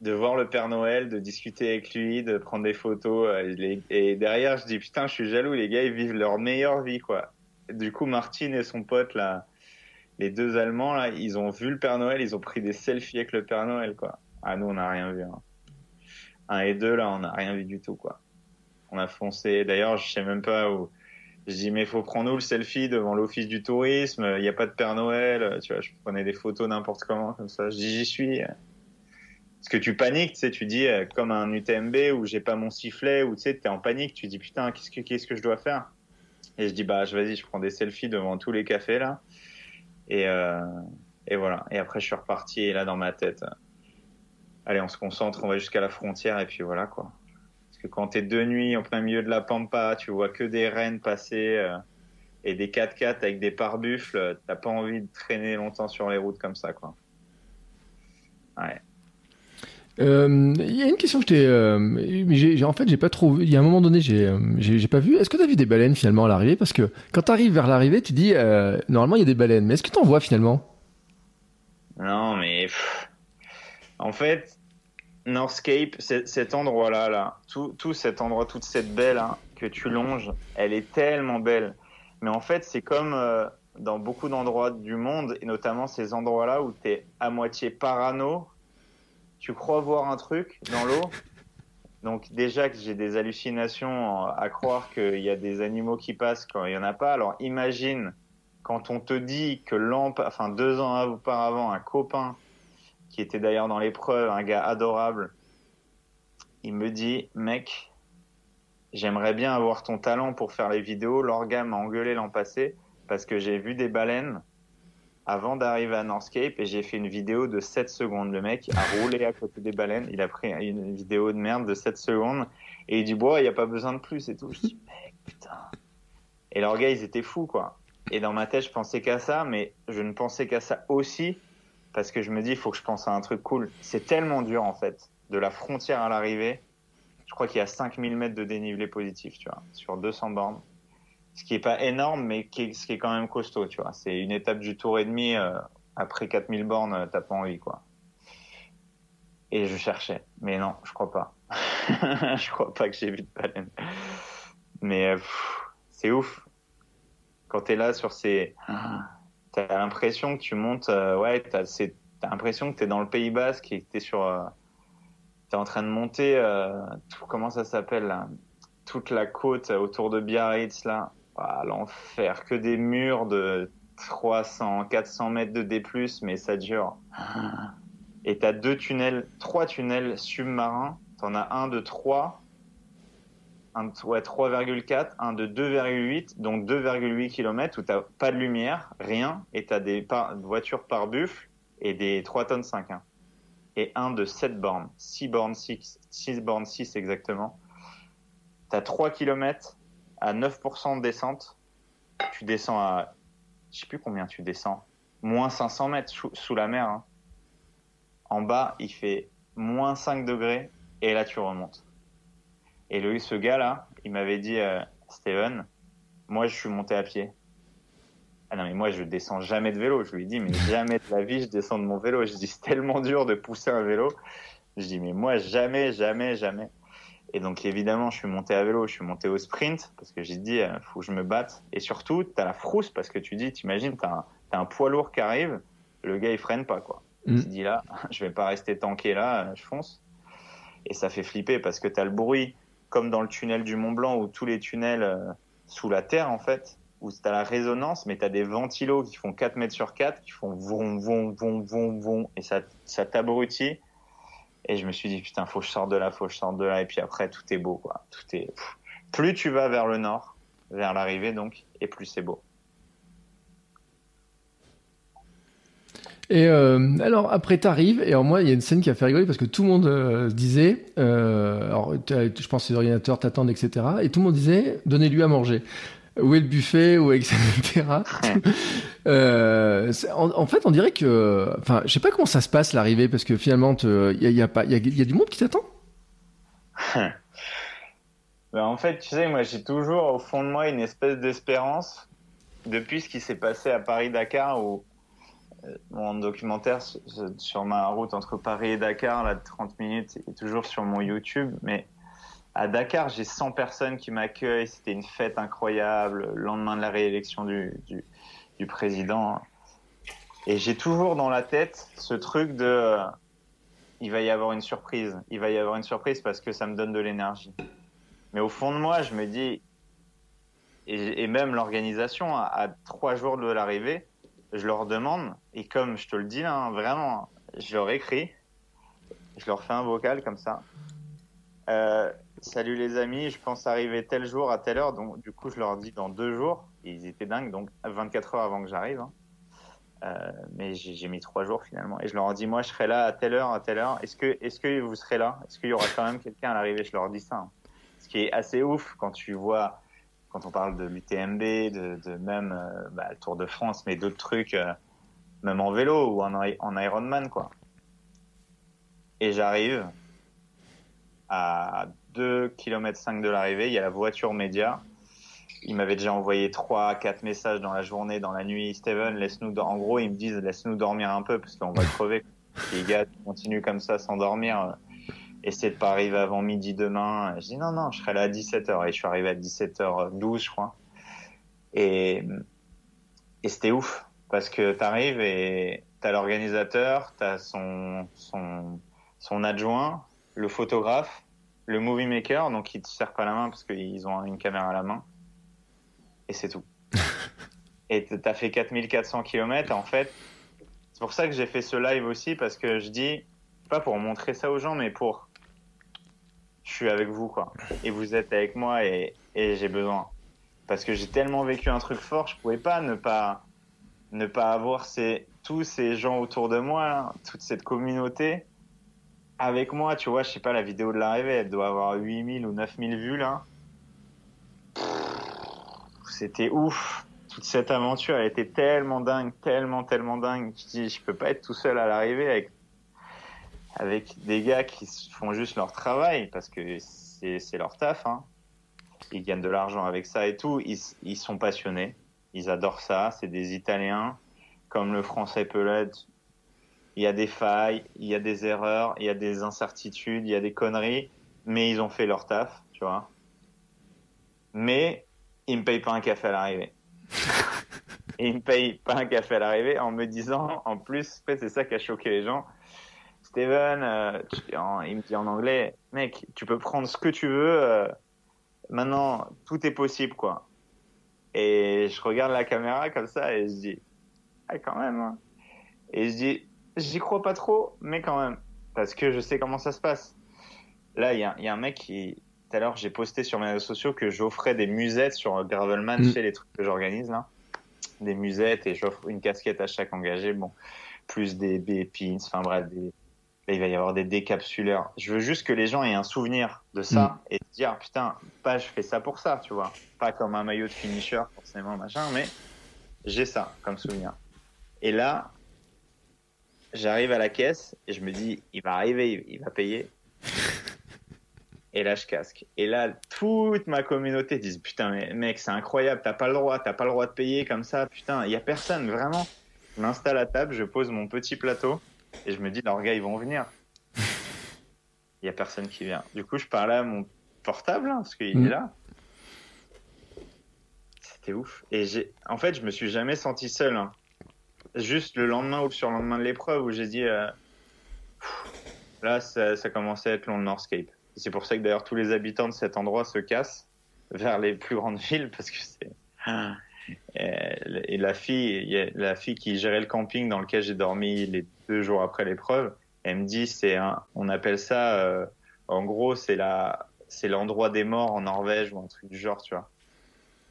de voir le Père Noël, de discuter avec lui, de prendre des photos. Euh, et derrière, je dis putain, je suis jaloux, les gars, ils vivent leur meilleure vie, quoi. Du coup, Martine et son pote, là, les deux Allemands, là, ils ont vu le Père Noël, ils ont pris des selfies avec le Père Noël, quoi. Ah, nous, on n'a rien vu. Hein. Un et deux, là, on n'a rien vu du tout, quoi. On a foncé. D'ailleurs, je sais même pas où. Je dis, mais faut prendre nous le selfie devant l'office du tourisme? Il n'y a pas de Père Noël. Tu vois, je prenais des photos n'importe comment, comme ça. Je dis, j'y suis. Parce que tu paniques, tu sais, tu dis euh, comme un UTMB où j'ai pas mon sifflet, ou tu sais, t'es en panique, tu dis putain, qu'est-ce que qu'est-ce que je dois faire? Et je dis bah vas-y, je prends des selfies devant tous les cafés là, et euh, et voilà. Et après je suis reparti et là dans ma tête, euh, allez, on se concentre, on va jusqu'à la frontière et puis voilà quoi. Parce que quand t'es de nuit en plein milieu de la pampa, tu vois que des rennes passer euh, et des 4x4 avec des pare-buffles, t'as pas envie de traîner longtemps sur les routes comme ça quoi. Ouais. Il euh, y a une question que j'ai, euh, mais en fait j'ai pas trop. Il y a un moment donné j'ai j'ai pas vu. Est-ce que tu as vu des baleines finalement à l'arrivée? Parce que quand tu arrives vers l'arrivée, tu dis euh, normalement il y a des baleines, mais est-ce que tu en vois finalement? Non, mais en fait Northscape, cet endroit-là, là, tout, tout cet endroit, toute cette baie hein, que tu longes, elle est tellement belle. Mais en fait, c'est comme euh, dans beaucoup d'endroits du monde, et notamment ces endroits-là où tu es à moitié parano tu crois voir un truc dans l'eau? Donc déjà que j'ai des hallucinations à croire qu'il y a des animaux qui passent quand il y en a pas. Alors imagine quand on te dit que enfin deux ans auparavant, un copain qui était d'ailleurs dans l'épreuve, un gars adorable, il me dit, mec, j'aimerais bien avoir ton talent pour faire les vidéos. L'organe m'a engueulé l'an passé parce que j'ai vu des baleines avant d'arriver à Northscape et j'ai fait une vidéo de 7 secondes. Le mec a roulé à côté des baleines, il a pris une vidéo de merde de 7 secondes et il dit bon, il n'y a pas besoin de plus et tout. Je dis mec, putain. Et leurs gars, ils étaient fous quoi. Et dans ma tête, je pensais qu'à ça, mais je ne pensais qu'à ça aussi parce que je me dis il faut que je pense à un truc cool. C'est tellement dur en fait, de la frontière à l'arrivée. Je crois qu'il y a 5000 mètres de dénivelé positif, tu vois, sur 200 bornes ce qui est pas énorme, mais qui est, ce qui est quand même costaud, tu vois. C'est une étape du tour et demi, euh, après 4000 bornes, euh, t'as pas envie, quoi. Et je cherchais, mais non, je crois pas. je crois pas que j'ai vu de baleine. Mais euh, c'est ouf. Quand t'es là sur ces... T'as l'impression que tu montes... Ouais, t'as l'impression que t'es dans le Pays Basque et que t'es sur... T'es en train de monter... Comment ça s'appelle, là? Toute la côte autour de Biarritz, là ah, l'enfer, que des murs de 300, 400 mètres de D+, mais ça dure. Et t'as deux tunnels, trois tunnels submarins t'en as un de 3, un, ouais, 3,4, un de 2,8, donc 2,8 km où t'as pas de lumière, rien, et t'as des voitures par buffle et des 3 tonnes 5. Hein. Et un de 7 bornes, 6 bornes 6, 6 bornes 6 exactement. T'as 3 km à 9% de descente. Tu descends à, je sais plus combien tu descends, moins 500 mètres sous, sous la mer. Hein. En bas, il fait moins 5 degrés et là tu remontes. Et le, ce gars-là, il m'avait dit, euh, Steven, moi je suis monté à pied. Ah non mais moi je descends jamais de vélo. Je lui ai dit mais jamais de la vie je descends de mon vélo. Je dis c'est tellement dur de pousser un vélo. Je dis mais moi jamais, jamais, jamais. Et donc évidemment je suis monté à vélo, je suis monté au sprint parce que j'ai dit euh, faut que je me batte. Et surtout t'as la frousse parce que tu dis t'imagines t'as un, t'as un poids lourd qui arrive, le gars il freine pas quoi. Mm. Tu dis là je vais pas rester tanké là, je fonce. Et ça fait flipper parce que t'as le bruit comme dans le tunnel du Mont Blanc ou tous les tunnels euh, sous la terre en fait où t'as la résonance, mais t'as des ventilos qui font 4 mètres sur 4, qui font vont, vont, vont, vont, vont, et ça, ça t'abrutit. Et je me suis dit, putain, faut que je sorte de là, faut que je sorte de là. Et puis après, tout est beau, quoi. Tout est, pff. plus tu vas vers le nord, vers l'arrivée, donc, et plus c'est beau. Et euh, alors après t'arrives et alors moi il y a une scène qui a fait rigoler parce que tout le monde euh, disait, euh, alors je pense que les ordinateurs t'attendent etc. Et tout le monde disait donnez-lui à manger. Où est le buffet Où est etc. Euh, en, fait on dirait que, enfin je sais pas comment ça se passe l'arrivée parce que finalement il y a, y a du monde qui t'attend. Ben, en fait, tu sais, moi, j'ai toujours au fond de moi une espèce d'espérance depuis ce qui s'est passé à Paris-Dakar où euh, mon documentaire sur, ma route entre Paris et Dakar, là, de 30 minutes, est toujours sur mon YouTube. Mais à Dakar, j'ai 100 personnes qui m'accueillent. C'était une fête incroyable. Le lendemain de la réélection du, du président. Et j'ai toujours dans la tête ce truc de euh, il va y avoir une surprise. Il va y avoir une surprise parce que ça me donne de l'énergie. Mais au fond de moi, je me dis, et, même l'organisation, à, trois jours de l'arrivée, je leur demande, et comme je te le dis là, hein, vraiment, je leur écris, je leur fais un vocal comme ça. Euh, Salut les amis, je pense arriver tel jour à telle heure, donc du coup je leur dis dans deux jours, ils étaient dingues, donc 24 heures avant que j'arrive. hein. Euh, mais j'ai mis trois jours finalement, et je leur dis moi je serai là à telle heure, à telle heure. Est-ce que, est-ce que vous serez là? Est-ce qu'il y aura quand même quelqu'un à l'arrivée? Je leur dis ça. hein. Ce qui est assez ouf quand tu vois, quand on parle de l'UTMB, de, même euh, bah, le Tour de France, mais d'autres trucs, euh, même en vélo ou en, Ironman, quoi. Et j'arrive à 2 km 5 de l'arrivée, il y a la voiture média. Il m'avait déjà envoyé 3 4 messages dans la journée, dans la nuit. Steven, laisse-nous, en gros, ils me disent, laisse-nous dormir un peu parce qu'on va crever. Les gars continuent comme ça sans dormir. Essaie de pas arriver avant midi demain. Je dis non, non, je serai là à 17h. Et je suis arrivé à 17h12, je crois. Et, et c'était ouf. Parce que t'arrives et t'as l'organisateur, t'as son, son, son adjoint, le photographe, le movie maker, donc il te serre pas la main parce qu'ils ont une caméra à la main. Et c'est tout. et t'as fait 4400 km. En fait, c'est pour ça que j'ai fait ce live aussi parce que je dis, pas pour montrer ça aux gens, mais pour je suis avec vous quoi et vous êtes avec moi et, et j'ai besoin parce que j'ai tellement vécu un truc fort je pouvais pas ne pas ne pas avoir ces tous ces gens autour de moi toute cette communauté avec moi tu vois je sais pas la vidéo de l'arrivée elle doit avoir 8000 ou 9000 vues là c'était ouf toute cette aventure elle était tellement dingue tellement tellement dingue je dis je peux pas être tout seul à l'arrivée avec avec des gars qui font juste leur travail parce que c'est leur taf. Hein. Ils gagnent de l'argent avec ça et tout. Ils, ils sont passionnés. Ils adorent ça. C'est des Italiens, comme le français peut l'être. Il y a des failles, il y a des erreurs, il y a des incertitudes, il y a des conneries, mais ils ont fait leur taf, tu vois. Mais ils me payent pas un café à l'arrivée. Ils me payent pas un café à l'arrivée en me disant, en plus, en fait, c'est ça qui a choqué les gens. Steven, euh, tu- en- il me dit en anglais, mec, tu peux prendre ce que tu veux. euh, maintenant, tout est possible, quoi. Et je regarde la caméra comme ça et je dis, ah, quand même. hein. Et je dis, j'y crois pas trop, mais quand même, parce que je sais comment ça se passe. là, il y a, un mec qui, tout à l'heure, j'ai posté sur mes réseaux sociaux que j'offrais des musettes sur Gravelman, mm. chez les trucs que j'organise là. Des musettes et j'offre une casquette à chaque engagé. Bon, plus des, des pins, enfin bref, des, il va y avoir des décapsuleurs. Je veux juste que les gens aient un souvenir de ça mm. et dire putain, pas je fais ça pour ça, tu vois. Pas comme un maillot de finisher forcément machin, mais j'ai ça comme souvenir. Et là, j'arrive à la caisse et je me dis il va arriver, il va payer. Et là, je casque. Et là, toute ma communauté dit putain, mais mec, c'est incroyable, t'as pas le droit, t'as pas le droit de payer comme ça, putain, il y a personne, vraiment. Je m'installe à table, je pose mon petit plateau et je me dis, leurs gars, ils vont venir. Il y a personne qui vient. Du coup, je parlais à mon portable, hein, parce qu'il mm. est là. C'était ouf. Et j'ai, en fait, je me suis jamais senti seul. Hein. Juste le lendemain ou le surlendemain de l'épreuve où j'ai dit, euh, là, ça, ça commençait à être long le Northscape. C'est pour ça que d'ailleurs tous les habitants de cet endroit se cassent vers les plus grandes villes parce que c'est. Et la fille, la fille qui gérait le camping dans lequel j'ai dormi les deux jours après l'épreuve, elle me dit c'est un, on appelle ça, euh, en gros c'est la, c'est l'endroit des morts en Norvège ou un truc du genre, tu vois.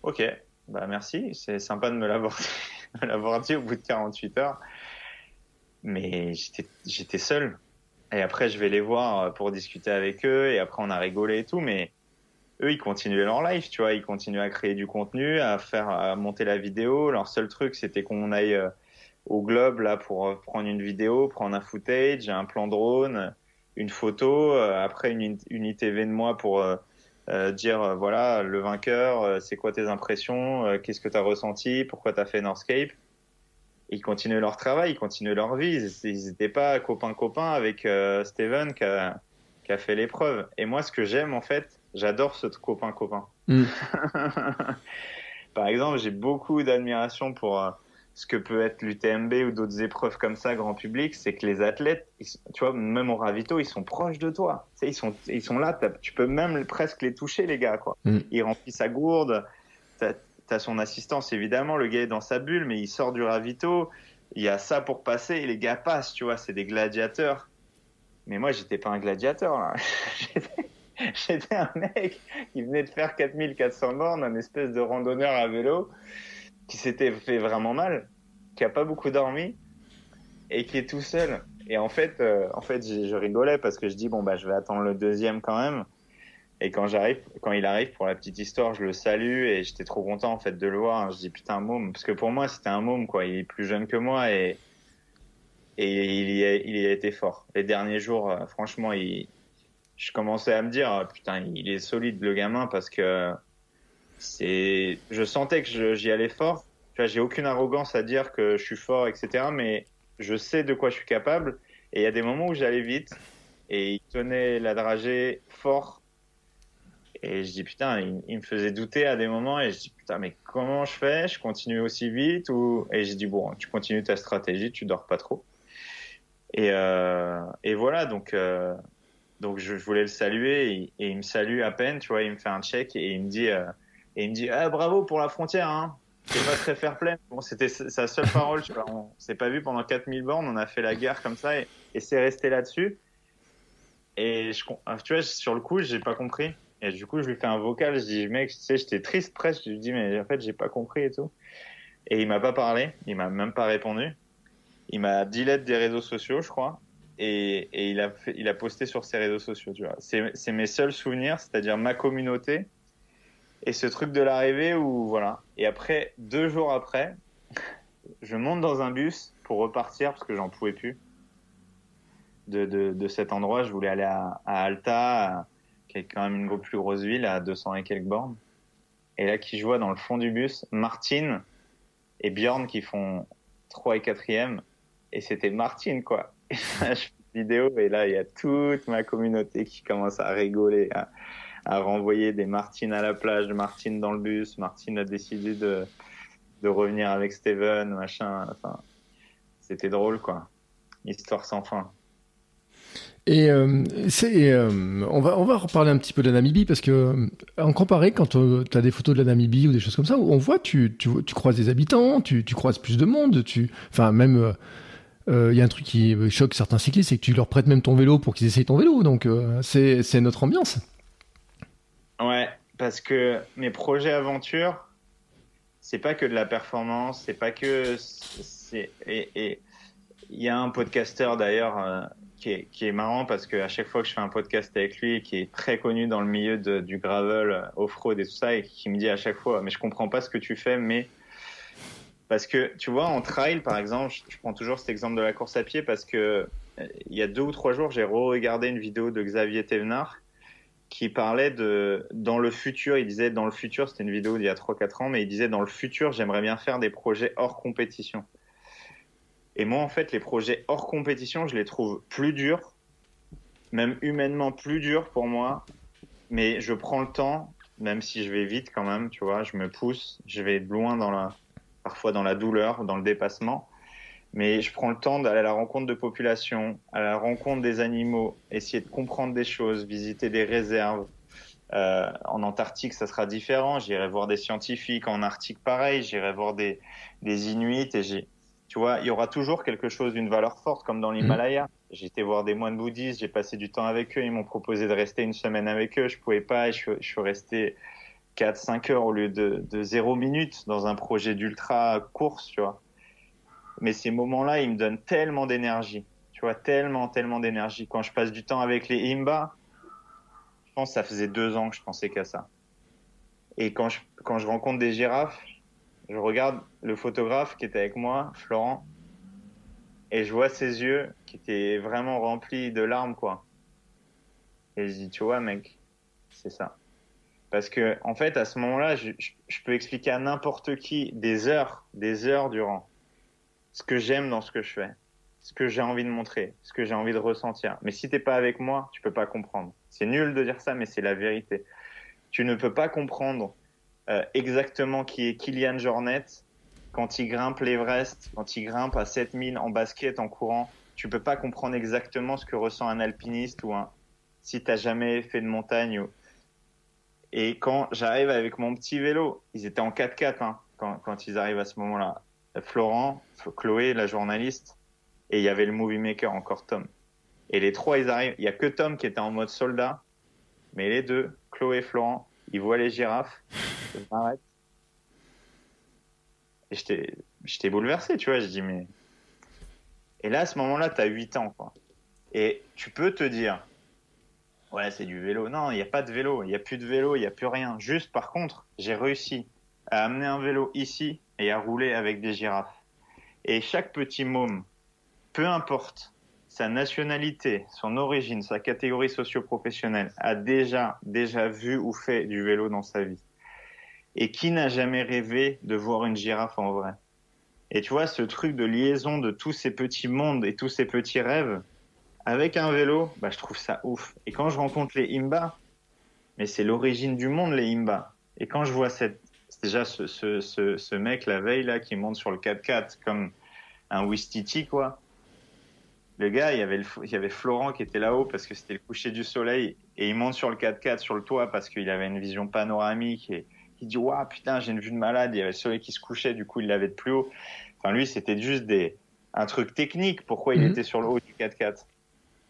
Ok, bah merci, c'est sympa de me l'avoir, l'avoir dit au bout de 48 heures, mais j'étais, j'étais seul. Et après, je vais les voir euh, pour discuter avec eux. Et après, on a rigolé et tout. Mais eux, ils continuaient leur life, tu vois. Ils continuaient à créer du contenu, à faire, à monter la vidéo. Leur seul truc, c'était qu'on aille euh, au globe là pour euh, prendre une vidéo, prendre un footage, un plan drone, une photo. Après, une, une ITV de moi pour dire voilà le vainqueur, c'est quoi tes impressions, qu'est-ce que tu as ressenti, pourquoi tu as fait Northscape ils continuaient leur travail, ils continuaient leur vie. Ils n'étaient pas copains-copains avec euh, Steven qui a, qui a, fait l'épreuve. Et moi, ce que j'aime, en fait, j'adore ce copain-copain. Mm. Par exemple, j'ai beaucoup d'admiration pour euh, ce que peut être l'UTMB ou d'autres épreuves comme ça, grand public. C'est que les athlètes, tu vois, même au ravito, ils sont proches de toi. Tu sais, ils, sont, ils sont là, tu peux même presque les toucher, les gars. Quoi. Mm. Ils remplissent sa gourde t'as son assistance évidemment, le gars est dans sa bulle, mais il sort du ravito, il y a ça pour passer et les gars passent, tu vois, c'est des gladiateurs. Mais moi, j'étais pas un gladiateur, là. j'étais un mec qui venait de faire 4400 bornes, un espèce de randonneur à vélo, qui s'était fait vraiment mal, qui a pas beaucoup dormi et qui est tout seul. Et en fait, euh, en fait, je rigolais parce que je dis bon bah je vais attendre le deuxième quand même. Et quand j'arrive, quand il arrive pour la petite histoire, je le salue et j'étais trop content en fait de le voir. Je dis putain môme parce que pour moi c'était un môme quoi. Il est plus jeune que moi et et il y a, il a été fort. Les derniers jours, euh, franchement, je commençais à me dire euh, putain il est solide le gamin parce que c'est, je sentais que j'y allais fort. Tu vois, j'ai aucune arrogance à dire que je suis fort, etc. Mais je sais de quoi je suis capable. Et il y a des moments où j'allais vite et il tenait la dragée fort et je dis putain, il, me faisait douter à des moments et je dis putain, mais comment je fais? Je continue aussi vite ou Et je dis bon, tu continues ta stratégie, tu dors pas trop. Et, euh, et voilà, donc euh, donc je, voulais le saluer et, il me salue à peine, tu vois, il me fait un check et il me dit euh, et il me dit ah bravo pour la frontière, hein. C'est pas très fair play. Bon, c'était sa seule parole, tu vois. On s'est pas vu pendant 4000 bornes, on a fait la guerre comme ça et, et c'est resté là-dessus. Et je, tu vois, sur le coup, j'ai pas compris. Et du coup, je lui fais un vocal, je dis, mec, tu sais, j'étais triste presque, je lui dis, mais en fait, j'ai pas compris et tout. Et il m'a pas parlé, il m'a même pas répondu. Il m'a dit l'aide des réseaux sociaux, je crois. Et, et il, a il a posté sur ses réseaux sociaux, tu vois. C'est mes seuls souvenirs, c'est-à-dire ma communauté. Et ce truc de l'arrivée où, voilà. Et après, deux jours après, je monte dans un bus pour repartir parce que j'en pouvais plus de, de, cet endroit. Je voulais aller à Alta, qui quand même une plus grosse ville à 200 et quelques bornes. Et là, qui je vois dans le fond du bus, Martine et Bjorn qui font 3 et 4e. Et c'était Martine, quoi. je fais une vidéo et là, il y a toute ma communauté qui commence à rigoler, à, à renvoyer des Martines à la plage, Martine dans le bus. Martine a décidé de, de revenir avec Steven, machin. Enfin, c'était drôle, quoi. Histoire sans fin. Et euh, c'est, euh, on va on va reparler un petit peu de la Namibie parce que euh, en comparé quand tu as des photos de la Namibie ou des choses comme ça, on voit tu tu, croises des habitants, tu, tu croises plus de monde, tu enfin même il y a un truc qui choque certains cyclistes, c'est que tu leur prêtes même ton vélo pour qu'ils essayent ton vélo. Donc, c'est notre ambiance. Ouais, parce que mes projets aventure, c'est pas que de la performance, c'est pas que. Et il y a un podcasteur d'ailleurs qui est, marrant parce que à chaque fois que je fais un podcast avec lui, qui est très connu dans le milieu du gravel, euh, off-road et tout ça, et qui me dit à chaque fois, mais je comprends pas ce que tu fais, mais parce que tu vois, en trail par exemple, je, prends toujours cet exemple de la course à pied parce que euh, il y a deux ou trois jours, j'ai re-regardé une vidéo de Xavier Thévenard qui parlait de dans le futur, il disait dans le futur, c'était une vidéo d'il y a 3-4 ans, mais il disait dans le futur, j'aimerais bien faire des projets hors compétition. Et moi, en fait, les projets hors compétition, je les trouve plus durs, même humainement plus durs pour moi. Mais je prends le temps, même si je vais vite quand même, tu vois, je me pousse, je vais loin parfois dans la douleur, dans le dépassement. Mais je prends le temps d'aller à la rencontre de populations, à la rencontre des animaux, essayer de comprendre des choses, visiter des réserves. Euh, en Antarctique, ça sera différent. J'irai voir des scientifiques. En Arctique, pareil. J'irai voir des Inuits et j'ai tu vois, il y aura toujours quelque chose d'une valeur forte, comme dans l'Himalaya. J'ai été voir des moines bouddhistes, j'ai passé du temps avec eux, ils m'ont proposé de rester une semaine avec eux, je pouvais pas, je, je suis resté 4-5 heures au lieu de, de 0 minutes dans un projet d'ultra course, tu vois. Mais ces moments-là, ils me donnent tellement d'énergie, tu vois, tellement, tellement d'énergie. Quand je passe du temps avec les Imba, je pense que ça faisait deux ans que je pensais qu'à ça. Et quand je, quand je rencontre des girafes, je regarde le photographe qui était avec moi, Florent, et je vois ses yeux qui étaient vraiment remplis de larmes, quoi. Et je dis, tu vois, mec, c'est ça. Parce que, en fait, à ce moment-là, je, je, peux expliquer à n'importe qui des heures, des heures durant ce que j'aime dans ce que je fais, ce que j'ai envie de montrer, ce que j'ai envie de ressentir. Mais si t'es pas avec moi, tu peux pas comprendre. C'est nul de dire ça, mais c'est la vérité. Tu ne peux pas comprendre euh, exactement qui est Kylian Jornet quand il grimpe l'Everest, quand il grimpe à 7000 en basket, en courant. Tu peux pas comprendre exactement ce que ressent un alpiniste ou un si t'as jamais fait de montagne. Et quand j'arrive avec mon petit vélo, ils étaient en 4x4 hein, quand, quand ils arrivent à ce moment-là. Florent, Chloé, la journaliste, et il y avait le movie maker encore Tom. Et les trois, ils arrivent. Il y a que Tom qui était en mode soldat, mais les deux, Chloé et Florent, ils voient les girafes et j'étais, bouleversé, tu vois. Je dis, mais. Et là, à ce moment-là, tu as 8 ans, quoi. Et tu peux te dire, ouais, c'est du vélo. Non, il n'y a pas de vélo. Il n'y a plus de vélo, il n'y a plus rien. Juste, par contre, j'ai réussi à amener un vélo ici et à rouler avec des girafes. Et chaque petit môme, peu importe sa nationalité, son origine, sa catégorie socio-professionnelle, a déjà, déjà vu ou fait du vélo dans sa vie. Et qui n'a jamais rêvé de voir une girafe en vrai? Et tu vois, ce truc de liaison de tous ces petits mondes et tous ces petits rêves, avec un vélo, bah, je trouve ça ouf. Et quand je rencontre les Imba, mais c'est l'origine du monde, les Imba. Et quand je vois déjà ce, mec la veille là qui monte sur le 4x4 comme un Wistiti quoi. Le gars, il y avait, il y avait Florent qui était là-haut parce que c'était le coucher du soleil et il monte sur le 4x4 sur le toit parce qu'il avait une vision panoramique et qui dit waouh putain j'ai une vue de malade. Il y avait le soleil qui se couchait du coup il l'avait de plus haut. Enfin lui c'était juste des un truc technique. Pourquoi il mhm. était sur le haut du 4x4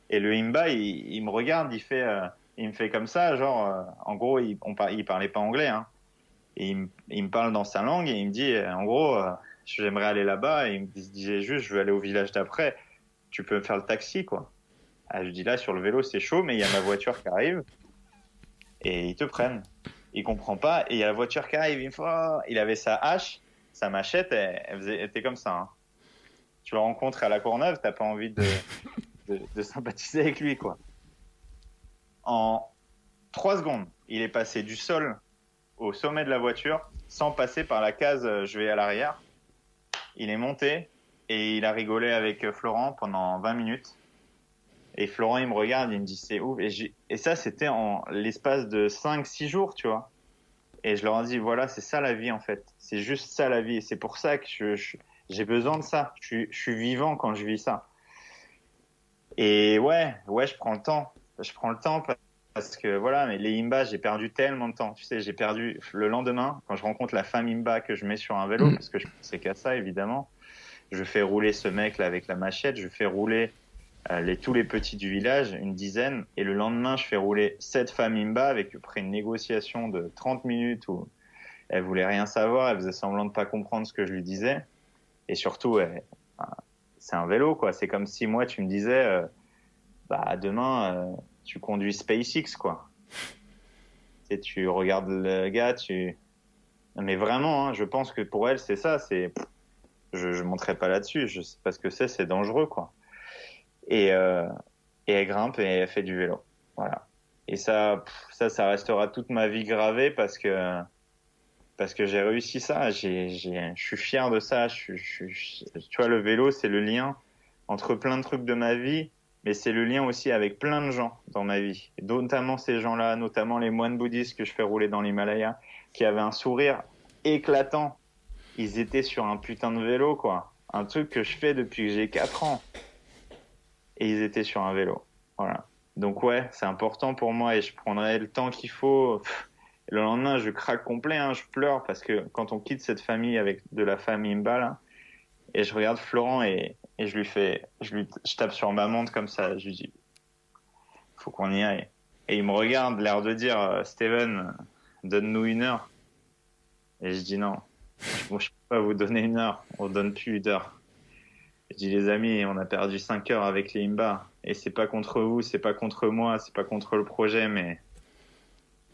et le Imba il, il me regarde il fait euh, il me fait comme ça genre euh, en gros il, on il parlait pas anglais hein. Et il, il, me parle dans sa langue et il me dit euh, en gros j'aimerais aller là-bas. Et il me disait juste je veux aller au village d'après. Tu peux me faire le taxi quoi. Ah, je dis là sur le vélo c'est chaud mais il y a ma voiture qui arrive. Et ils te prennent il comprend pas. Et il y a la voiture qui arrive, il, oh, il avait sa hache, sa machette, elle, était comme ça. Hein. Tu le rencontres à la Courneuve, t'as pas envie de, de, sympathiser avec lui, quoi. En trois secondes, il est passé du sol au sommet de la voiture sans passer par la case euh, je vais à l'arrière. Il est monté et il a rigolé avec Florent pendant 20 minutes. Et Florent, il me regarde, il me dit c'est ouf. Et, et ça, c'était en l'espace de 5-6 jours, tu vois. Et je leur ai dit, voilà, c'est ça la vie en fait. C'est juste ça la vie. Et c'est pour ça que je, j'ai besoin de ça. Je, je, suis vivant quand je vis ça. Et ouais, ouais, je prends le temps. Je prends le temps parce que voilà, mais les Imba, j'ai perdu tellement de temps. Tu sais, j'ai perdu le lendemain quand je rencontre la femme Imba que je mets sur un vélo, mm. parce que je pensais qu'à ça évidemment. Je fais rouler ce mec là avec la machette, je fais rouler les, tous les petits du village, une dizaine, et le lendemain, je fais rouler cette femme Imba avec après une négociation de 30 minutes où elle voulait rien savoir, elle faisait semblant de pas comprendre ce que je lui disais, et surtout, c'est un vélo quoi. C'est comme si moi tu me disais, euh, bah demain euh, tu conduis SpaceX quoi. Et tu regardes le gars, tu mais vraiment, hein, je pense que pour elle, c'est ça. C'est, je, je monterai pas là-dessus. Je sais pas ce que c'est. C'est dangereux, quoi. Et, euh, et elle grimpe et elle fait du vélo. Voilà. Et ça, ça, ça restera toute ma vie gravée parce que parce que j'ai réussi ça. J'ai, j'ai, je suis fier de ça. Je, je, tu vois, le vélo, c'est le lien entre plein de trucs de ma vie, mais c'est le lien aussi avec plein de gens dans ma vie. Et notamment ces gens-là, notamment les moines bouddhistes que je fais rouler dans l'Himalaya, qui avaient un sourire éclatant. Ils étaient sur un putain de vélo, quoi. Un truc que je fais depuis que j'ai 4 ans. Et ils étaient sur un vélo. Voilà. Donc ouais, c'est important pour moi et je prendrai le temps qu'il faut. Le lendemain, je craque complet, hein, je pleure parce que quand on quitte cette famille avec de la famille Imba, et je regarde Florent et, et je lui fais, je lui, je tape sur ma montre comme ça, je lui dis, faut qu'on y aille. Et il me regarde, l'air de dire, euh, Steven, donne-nous une heure. Et je dis non, bon, je peux pas vous donner une heure, on donne plus d'heure. Je dis les amis, on a perdu 5 heures avec les Imba. Et c'est pas contre vous, c'est pas contre moi, c'est pas contre le projet, mais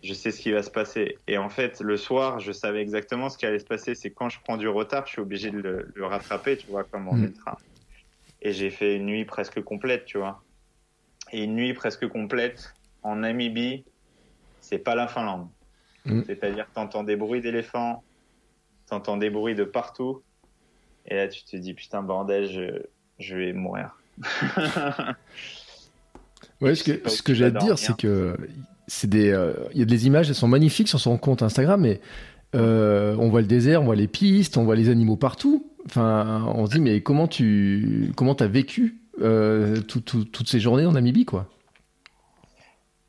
je sais ce qui va se passer. Et en fait, le soir, je savais exactement ce qui allait se passer. C'est quand je prends du retard, je suis obligé de le, rattraper, tu vois, comme on mm. est train. Et j'ai fait une nuit presque complète, tu vois. Et une nuit presque complète en Namibie, c'est pas la Finlande. Mm. C'est-à-dire que t'entends des bruits d'éléphants, t'entends des bruits de partout. Et là, tu te dis, putain, bordel, je, je vais mourir. ouais, ce que, ce que j'ai à te dire, c'est que c'est des, euh, il y a des images, elles sont magnifiques sur son compte Instagram, mais euh, on voit le désert, on voit les pistes, on voit les animaux partout. Enfin, on se dit, mais comment tu, comment t'as vécu euh, toutes ces journées en Namibie, quoi?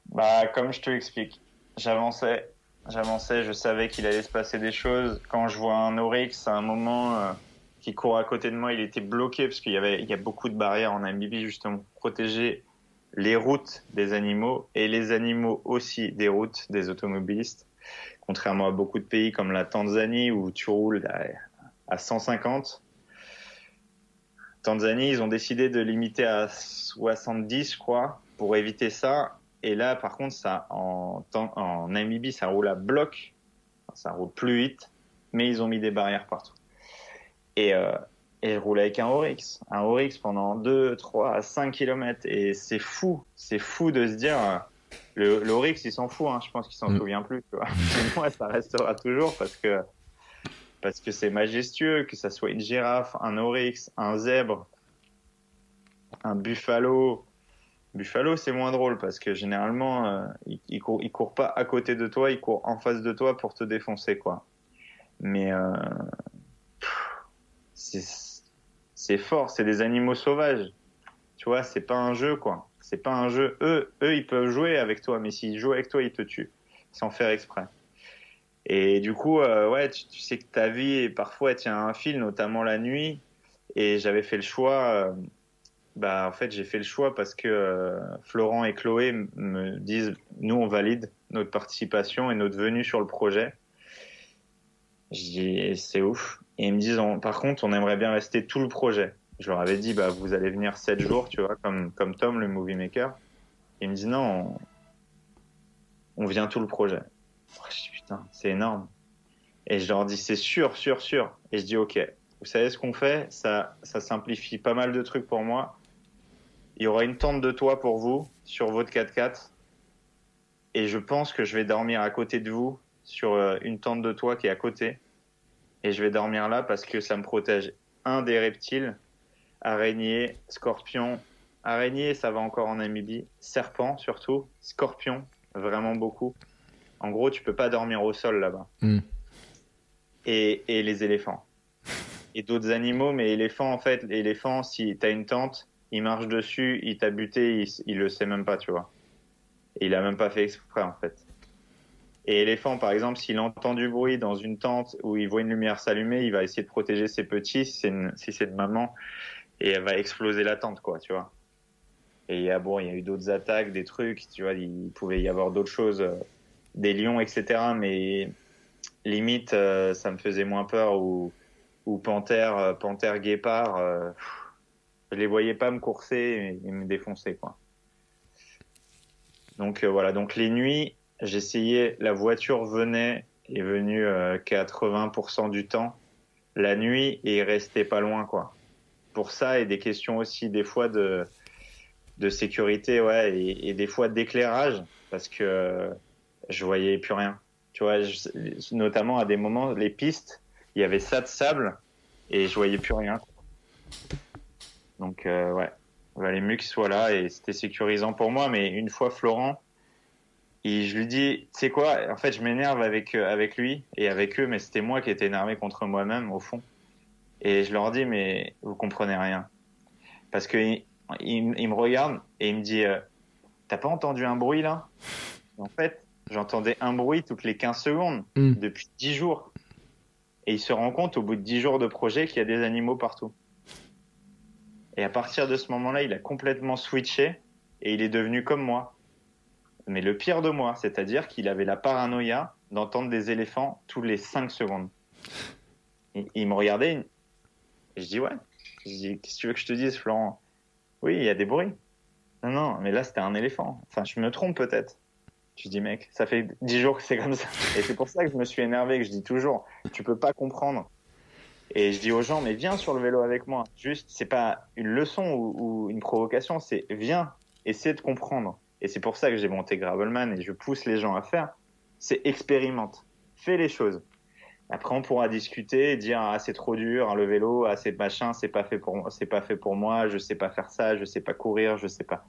Bah, comme je te l'explique, j'avançais, j'avançais, je savais qu'il allait se passer des choses. Quand je vois un oryx à un moment qui court à côté de moi, il était bloqué parce qu'il y avait, il y a beaucoup de barrières en Namibie justement pour protéger les routes des animaux et les animaux aussi des routes des automobilistes. Contrairement à beaucoup de pays comme la Tanzanie où tu roules à 150. Tanzanie, ils ont décidé de limiter à 70, je crois, pour éviter ça. Et là, par contre, ça, en, en Namibie, ça roule à bloc. Ça roule plus vite, mais ils ont mis des barrières partout. Et, euh, et je roule avec un Oryx. Un Oryx pendant 2, 3, 5 km. Et c'est fou. C'est fou de se dire, euh, le, l'Oryx, il s'en fout. Hein. Je pense qu'il s'en mm. souvient plus. Tu vois. moi, ça restera toujours parce que parce que c'est majestueux, que ça soit une girafe, un oryx, un zèbre, un buffalo, Buffalo, c'est moins drôle parce que généralement, euh, il, il, court, il court pas à côté de toi, il court en face de toi pour te défoncer, quoi. Mais euh, c'est fort, c'est des animaux sauvages. Tu vois, c'est pas un jeu, quoi. C'est pas un jeu. Eux, eux, ils peuvent jouer avec toi, mais s'ils jouent avec toi, ils te tuent, sans faire exprès. Et du coup, euh, ouais, tu, sais que ta vie, parfois, tient un fil, notamment la nuit. Et j'avais fait le choix euh, bah, en fait, j'ai fait le choix parce que euh, Florent et Chloé me disent nous, on valide notre participation et notre venue sur le projet. Je dis c'est ouf. Et ils me disent par contre, on aimerait bien rester tout le projet. Je leur avais dit bah vous allez venir 7 jours, tu vois, comme comme Tom le movie maker. ils me disent non, on, vient tout le projet. Oh, putain, c'est énorme. Et je leur dis c'est sûr, sûr, sûr. Et je dis ok. Vous savez ce qu'on fait? Ça ça simplifie pas mal de trucs pour moi il y aura une tente de toit pour vous sur votre 4x4. Et je pense que je vais dormir à côté de vous sur euh, une tente de toit qui est à côté. Et je vais dormir là parce que ça me protège. Un des reptiles, araignée, scorpion. Araignée, ça va encore en Namibie. Serpent surtout. Scorpion, vraiment beaucoup. En gros, tu peux pas dormir au sol là-bas. Hmm. Et, et les éléphants. Et d'autres animaux, mais éléphants, en fait, l'éléphant, si tu as une tente, il marche dessus, il t'a buté, il, le sait même pas, tu vois. Et il a même pas fait exprès, en fait. Et éléphant, par exemple, s'il entend du bruit dans une tente où il voit une lumière s'allumer, il va essayer de protéger ses petits, si c'est une, maman, et elle va exploser la tente, quoi, tu vois. Et il y a, bon, il y a eu d'autres attaques, des trucs, tu vois, il pouvait y avoir d'autres choses, euh, des lions, etc. Mais limite, euh, ça me faisait moins peur ou, ou panthère, euh, panthère guépard, euh, je les voyais pas me courser et, me défoncer, quoi. Donc voilà, donc les nuits, j'essayais, la voiture venait, est venue euh, 80% du temps, la nuit, et restait pas loin, quoi. Pour ça, et des questions aussi, des fois, de, de sécurité, ouais, et, et des fois d'éclairage, parce que euh, je voyais plus rien. Tu vois, je- notamment à des moments, les pistes, il y avait ça de sable, et je voyais plus rien. Donc, euh, ouais, il valait mieux qu'il là, et c'était sécurisant pour moi, mais une fois Florent, et je lui dis, tu sais quoi, en fait, je m'énerve avec, euh, avec lui et avec eux, mais c'était moi qui étais énervé contre moi-même, au fond. Et je leur dis, mais vous comprenez rien. Parce que il, il- il me regarde et il me dit, euh, t'as pas entendu un bruit là? En fait, j'entendais un bruit toutes les 15 secondes Mm. depuis 10 jours. Et il se rend compte au bout de 10 jours de projet qu'il y a des animaux partout. Et à partir de ce moment-là, il a complètement switché et il est devenu comme moi. Mais le pire de moi, c'est-à-dire qu'il avait la paranoïa d'entendre des éléphants tous les 5 secondes. Il, me regardait, je dis ouais. Je dis qu'est-ce que tu veux que je te dise, Florent? Oui, il y a des bruits. Non, non, mais là c'était un éléphant. Enfin, je me trompe peut-être. Je dis mec, ça fait 10 jours que c'est comme ça. Et c'est pour ça que je me suis énervé, que je dis toujours, tu peux pas comprendre. Et je dis aux gens, mais viens sur le vélo avec moi. Juste, c'est pas une leçon ou une provocation, c'est viens, essaie de comprendre. Et c'est pour ça que j'ai monté Gravelman et je pousse les gens à faire. C'est expérimente, fais les choses. Après, on pourra discuter, et dire ah c'est trop dur, le vélo, ah c'est machin, c'est pas fait pour moi, c'est pas fait pour moi, je sais pas faire ça, je sais pas courir, je sais pas.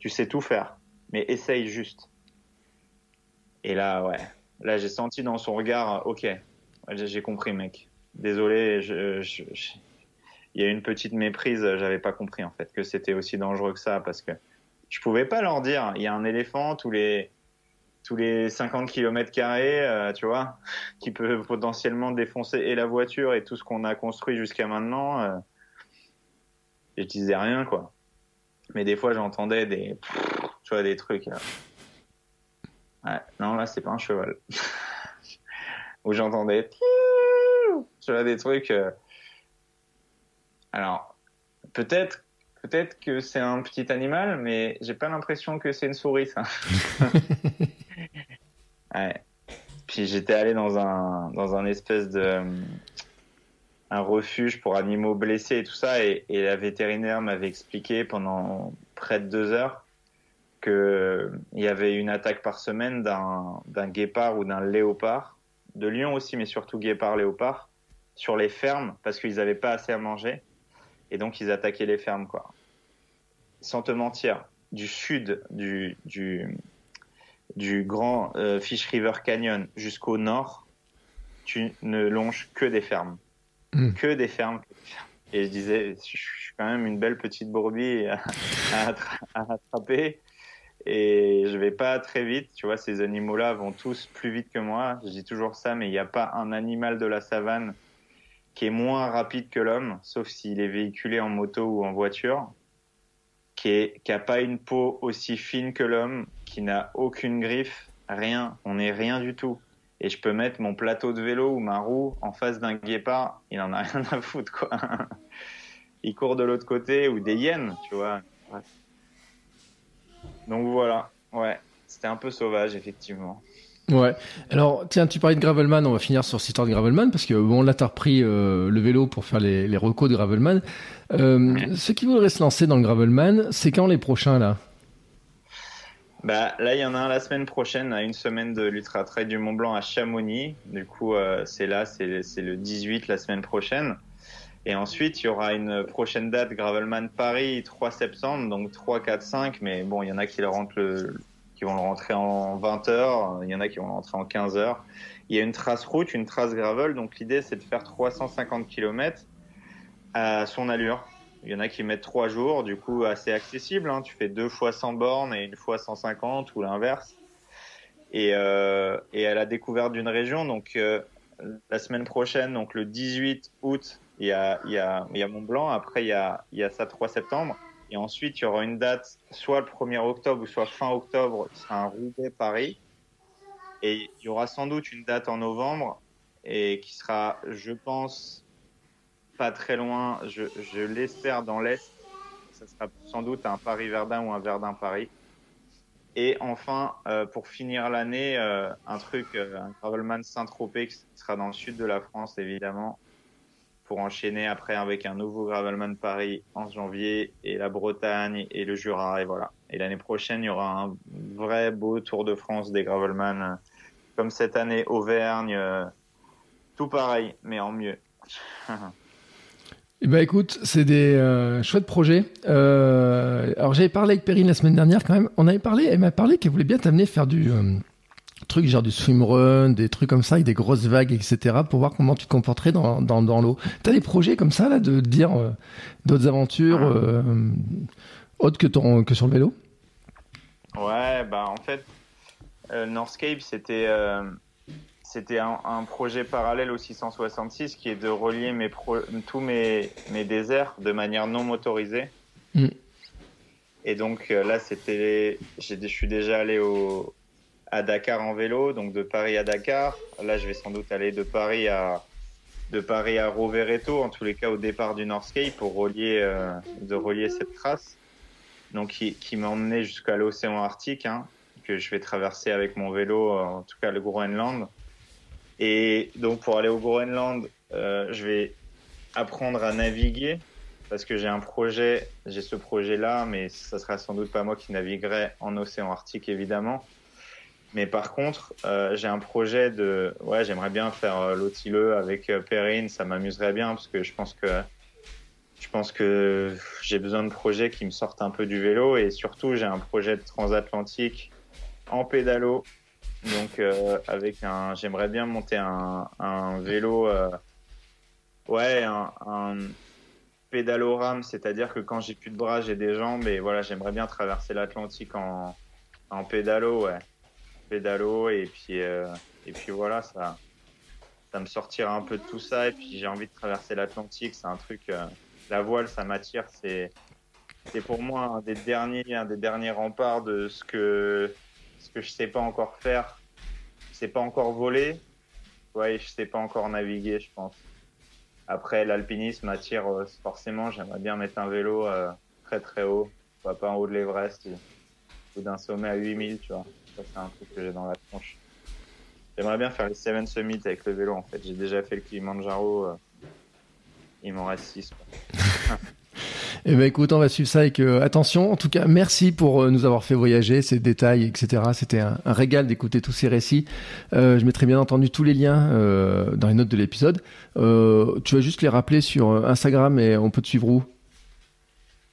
Tu sais tout faire, mais essaye juste. Et là, ouais, là j'ai senti dans son regard, ok, j'ai compris, mec. Désolé, il y a une petite méprise, j'avais pas compris en fait que c'était aussi dangereux que ça parce que je pouvais pas leur dire, il y a un éléphant tous les tous les 50 km carrés, euh, tu vois, qui peut potentiellement défoncer et la voiture et tout ce qu'on a construit jusqu'à maintenant. Euh, je disais rien quoi. Mais des fois j'entendais des tu vois des trucs. euh. Ouais, non là c'est pas un cheval. Où j'entendais tu vois des trucs. euh. Alors peut-être peut-être que c'est un petit animal, mais j'ai pas l'impression que c'est une souris ça. Ouais. Puis j'étais allé dans un dans un espèce de euh, un refuge pour animaux blessés et tout ça, et, et la vétérinaire m'avait expliqué pendant près de deux heures que il y avait une attaque par semaine d'un guépard ou d'un léopard, de lion aussi, mais surtout guépard léopard, sur les fermes parce qu'ils avaient pas assez à manger, et donc ils attaquaient les fermes quoi. Sans te mentir, du sud du du du grand euh, Fish River Canyon jusqu'au nord, tu ne longes que des fermes. Mm. Que des fermes. que des fermes. Et je disais, je suis quand même une belle petite brebis à, à attra- à attraper. Et je vais pas très vite. Tu vois, ces animaux-là vont tous plus vite que moi. Je dis toujours ça, mais il n'y a pas un animal de la savane qui est moins rapide que l'homme, sauf s'il est véhiculé en moto ou en voiture, qui est, qui a pas une peau aussi fine que l'homme, qui n'a aucune griffe, rien. On n'est rien du tout. Et je peux mettre mon plateau de vélo ou ma roue en face d'un guépard, il en a rien à foutre, quoi. il court de l'autre côté, ou des hyènes, tu vois. Donc voilà, ouais. C'était un peu sauvage, effectivement. Ouais. Alors, tiens, tu parlais de Gravelman, on va finir sur cette histoire de Gravelman, parce que bon, là, t'as repris euh, le vélo pour faire les, les recos de Gravelman. Euh, Ceux qui voudraient se lancer dans le Gravelman, c'est quand les prochains, là? Bah, là, il y en a un la semaine prochaine, à une semaine de l'Ultra Trail du Mont Blanc à Chamonix. Du coup, euh, c'est là, c'est c'est le 18 la semaine prochaine. Et ensuite, il y aura une prochaine date, Gravelman Paris, 3 septembre, donc 3, 4, 5. Mais bon, il y en a qui, le rentrent le, qui vont le rentrer en 20 heures, il y en a qui vont le rentrer en 15 heures. Il y a une trace route, une trace gravel, donc l'idée, c'est de faire 350 km à son allure. Il y en a qui mettent trois jours, du coup assez accessible. Hein. Tu fais deux fois 100 bornes et une fois 150 ou l'inverse. et, euh, et à la découverte d'une région. Donc euh, la semaine prochaine, donc le 18 août, il y a, y a, y a Mont Blanc. Après, il y a, il y a ça 3 septembre. Et ensuite, il y aura une date, soit le 1er octobre ou soit fin octobre, qui sera un Roubaix-Paris. Et il y aura sans doute une date en novembre et qui sera, je pense, pas très loin, je, l'espère, dans l'Est. Ça sera sans doute un Paris-Verdun ou un Verdun-Paris. Et enfin, euh, pour finir l'année, euh, un truc, euh, un Gravelman Saint-Tropez qui sera dans le sud de la France, évidemment, pour enchaîner après avec un nouveau Gravelman Paris en janvier, et la Bretagne, et le Jura, et voilà. Et l'année prochaine, il y aura un vrai beau Tour de France des Gravelman, comme cette année, Auvergne, tout pareil, mais en mieux. Eh ben écoute, c'est des euh, chouettes projets. Euh, alors j'avais parlé avec Perrine la semaine dernière quand même. On avait parlé, elle m'a parlé qu'elle voulait bien t'amener faire du euh, truc genre du swimrun, des trucs comme ça avec des grosses vagues, etc. pour voir comment tu te comporterais dans, dans, dans l'eau. T'as des projets comme ça là de dire d'autres aventures autres que, ton, que sur le vélo? Ouais, bah en fait, Northscape c'était c'était un, projet parallèle au 666 qui est de relier mes tous mes, mes déserts de manière non motorisée. Mm. Et donc euh, là, c'était, je suis déjà allé au, à Dakar en vélo, donc de Paris à Dakar. Là, je vais sans doute aller de Paris à de Paris à Rovereto, en tous les cas au départ du Northscape pour relier euh, de relier cette trace. Donc qui, m'a emmené jusqu'à l'océan Arctique, hein, que je vais traverser avec mon vélo, en tout cas le Groenland. Et donc pour aller au Groenland, euh, je vais apprendre à naviguer parce que j'ai un projet, j'ai ce projet-là, mais ça sera sans doute pas moi qui naviguerai en océan Arctique évidemment. Mais par contre, euh, j'ai un projet de, ouais, j'aimerais bien faire euh, l'Otileux avec euh, Perrine, ça m'amuserait bien parce que je pense que je pense que j'ai besoin de projets qui me sortent un peu du vélo et surtout j'ai un projet de transatlantique en pédalo. Donc euh, avec un, j'aimerais bien monter un, un vélo, euh, ouais, un, un pédalorame, c'est-à-dire que quand j'ai plus de bras, j'ai des jambes et voilà, j'aimerais bien traverser l'Atlantique en, en pédalo, ouais, pédalo et puis euh, et puis voilà, ça, ça me sortira un peu de tout ça et puis j'ai envie de traverser l'Atlantique, c'est un truc, euh, la voile, ça m'attire, c'est c'est pour moi un des derniers, un des derniers remparts de ce que ce que je sais pas encore faire, je sais pas encore voler, ouais, je sais pas encore naviguer, je pense. Après, l'alpinisme attire euh, forcément. J'aimerais bien mettre un vélo très très haut, pas en haut de l'Everest ou, d'un sommet à 8000, tu vois. Ça, c'est un truc que j'ai dans la tronche. J'aimerais bien faire les Seven Summits avec le vélo, en fait. J'ai déjà fait le Kilimanjaro. Euh, il m'en reste 6. Eh ben écoute, on va suivre ça avec euh, attention. En tout cas, merci pour euh, nous avoir fait voyager, ces détails, etc. C'était un, régal d'écouter tous ces récits. Euh, je mettrai bien entendu tous les liens dans les notes de l'épisode. tu vas juste les rappeler sur Instagram et on peut te suivre où?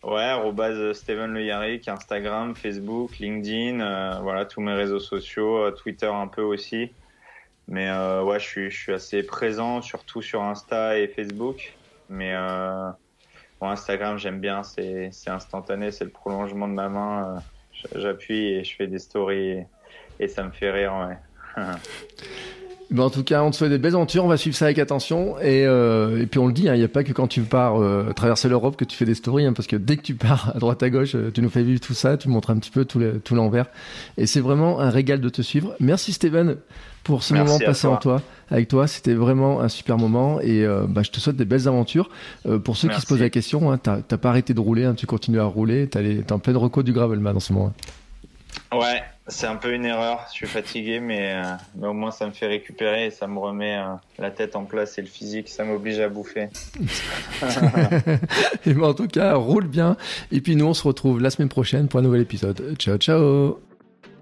Ouais, Steven Le Yarrick, Instagram, Facebook, LinkedIn, voilà tous mes réseaux sociaux, Twitter un peu aussi. Mais ouais, je suis, je suis assez présent, surtout sur Insta et Facebook. Mais Instagram, j'aime bien, c'est instantané, c'est le prolongement de ma main. Euh, j'appuie et je fais des stories et, ça me fait rire, ouais. Ben en tout cas, on te souhaite des belles aventures. On va suivre ça avec attention. Et, euh, et puis on le dit, hein, il n'y a pas que quand tu pars euh, traverser l'Europe que tu fais des stories, hein, parce que dès que tu pars à droite à gauche, tu nous fais vivre tout ça, tu montres un petit peu tout l'envers. Et c'est vraiment un régal de te suivre. Merci Steven pour ce moment passé en toi, avec toi. C'était vraiment un super moment et euh, bah, je te souhaite des belles aventures. Euh, pour ceux qui se posent la question, hein, t'as pas arrêté de rouler, hein, tu continues à rouler, t'es en pleine reco du gravelman en ce moment. Ouais, c'est un peu une erreur. Je suis fatigué, mais, euh, mais, au moins ça me fait récupérer et ça me remet la tête en place et le physique, ça m'oblige à bouffer. et ben, en tout cas, roule bien. Et puis nous, on se retrouve la semaine prochaine pour un nouvel épisode. Ciao, ciao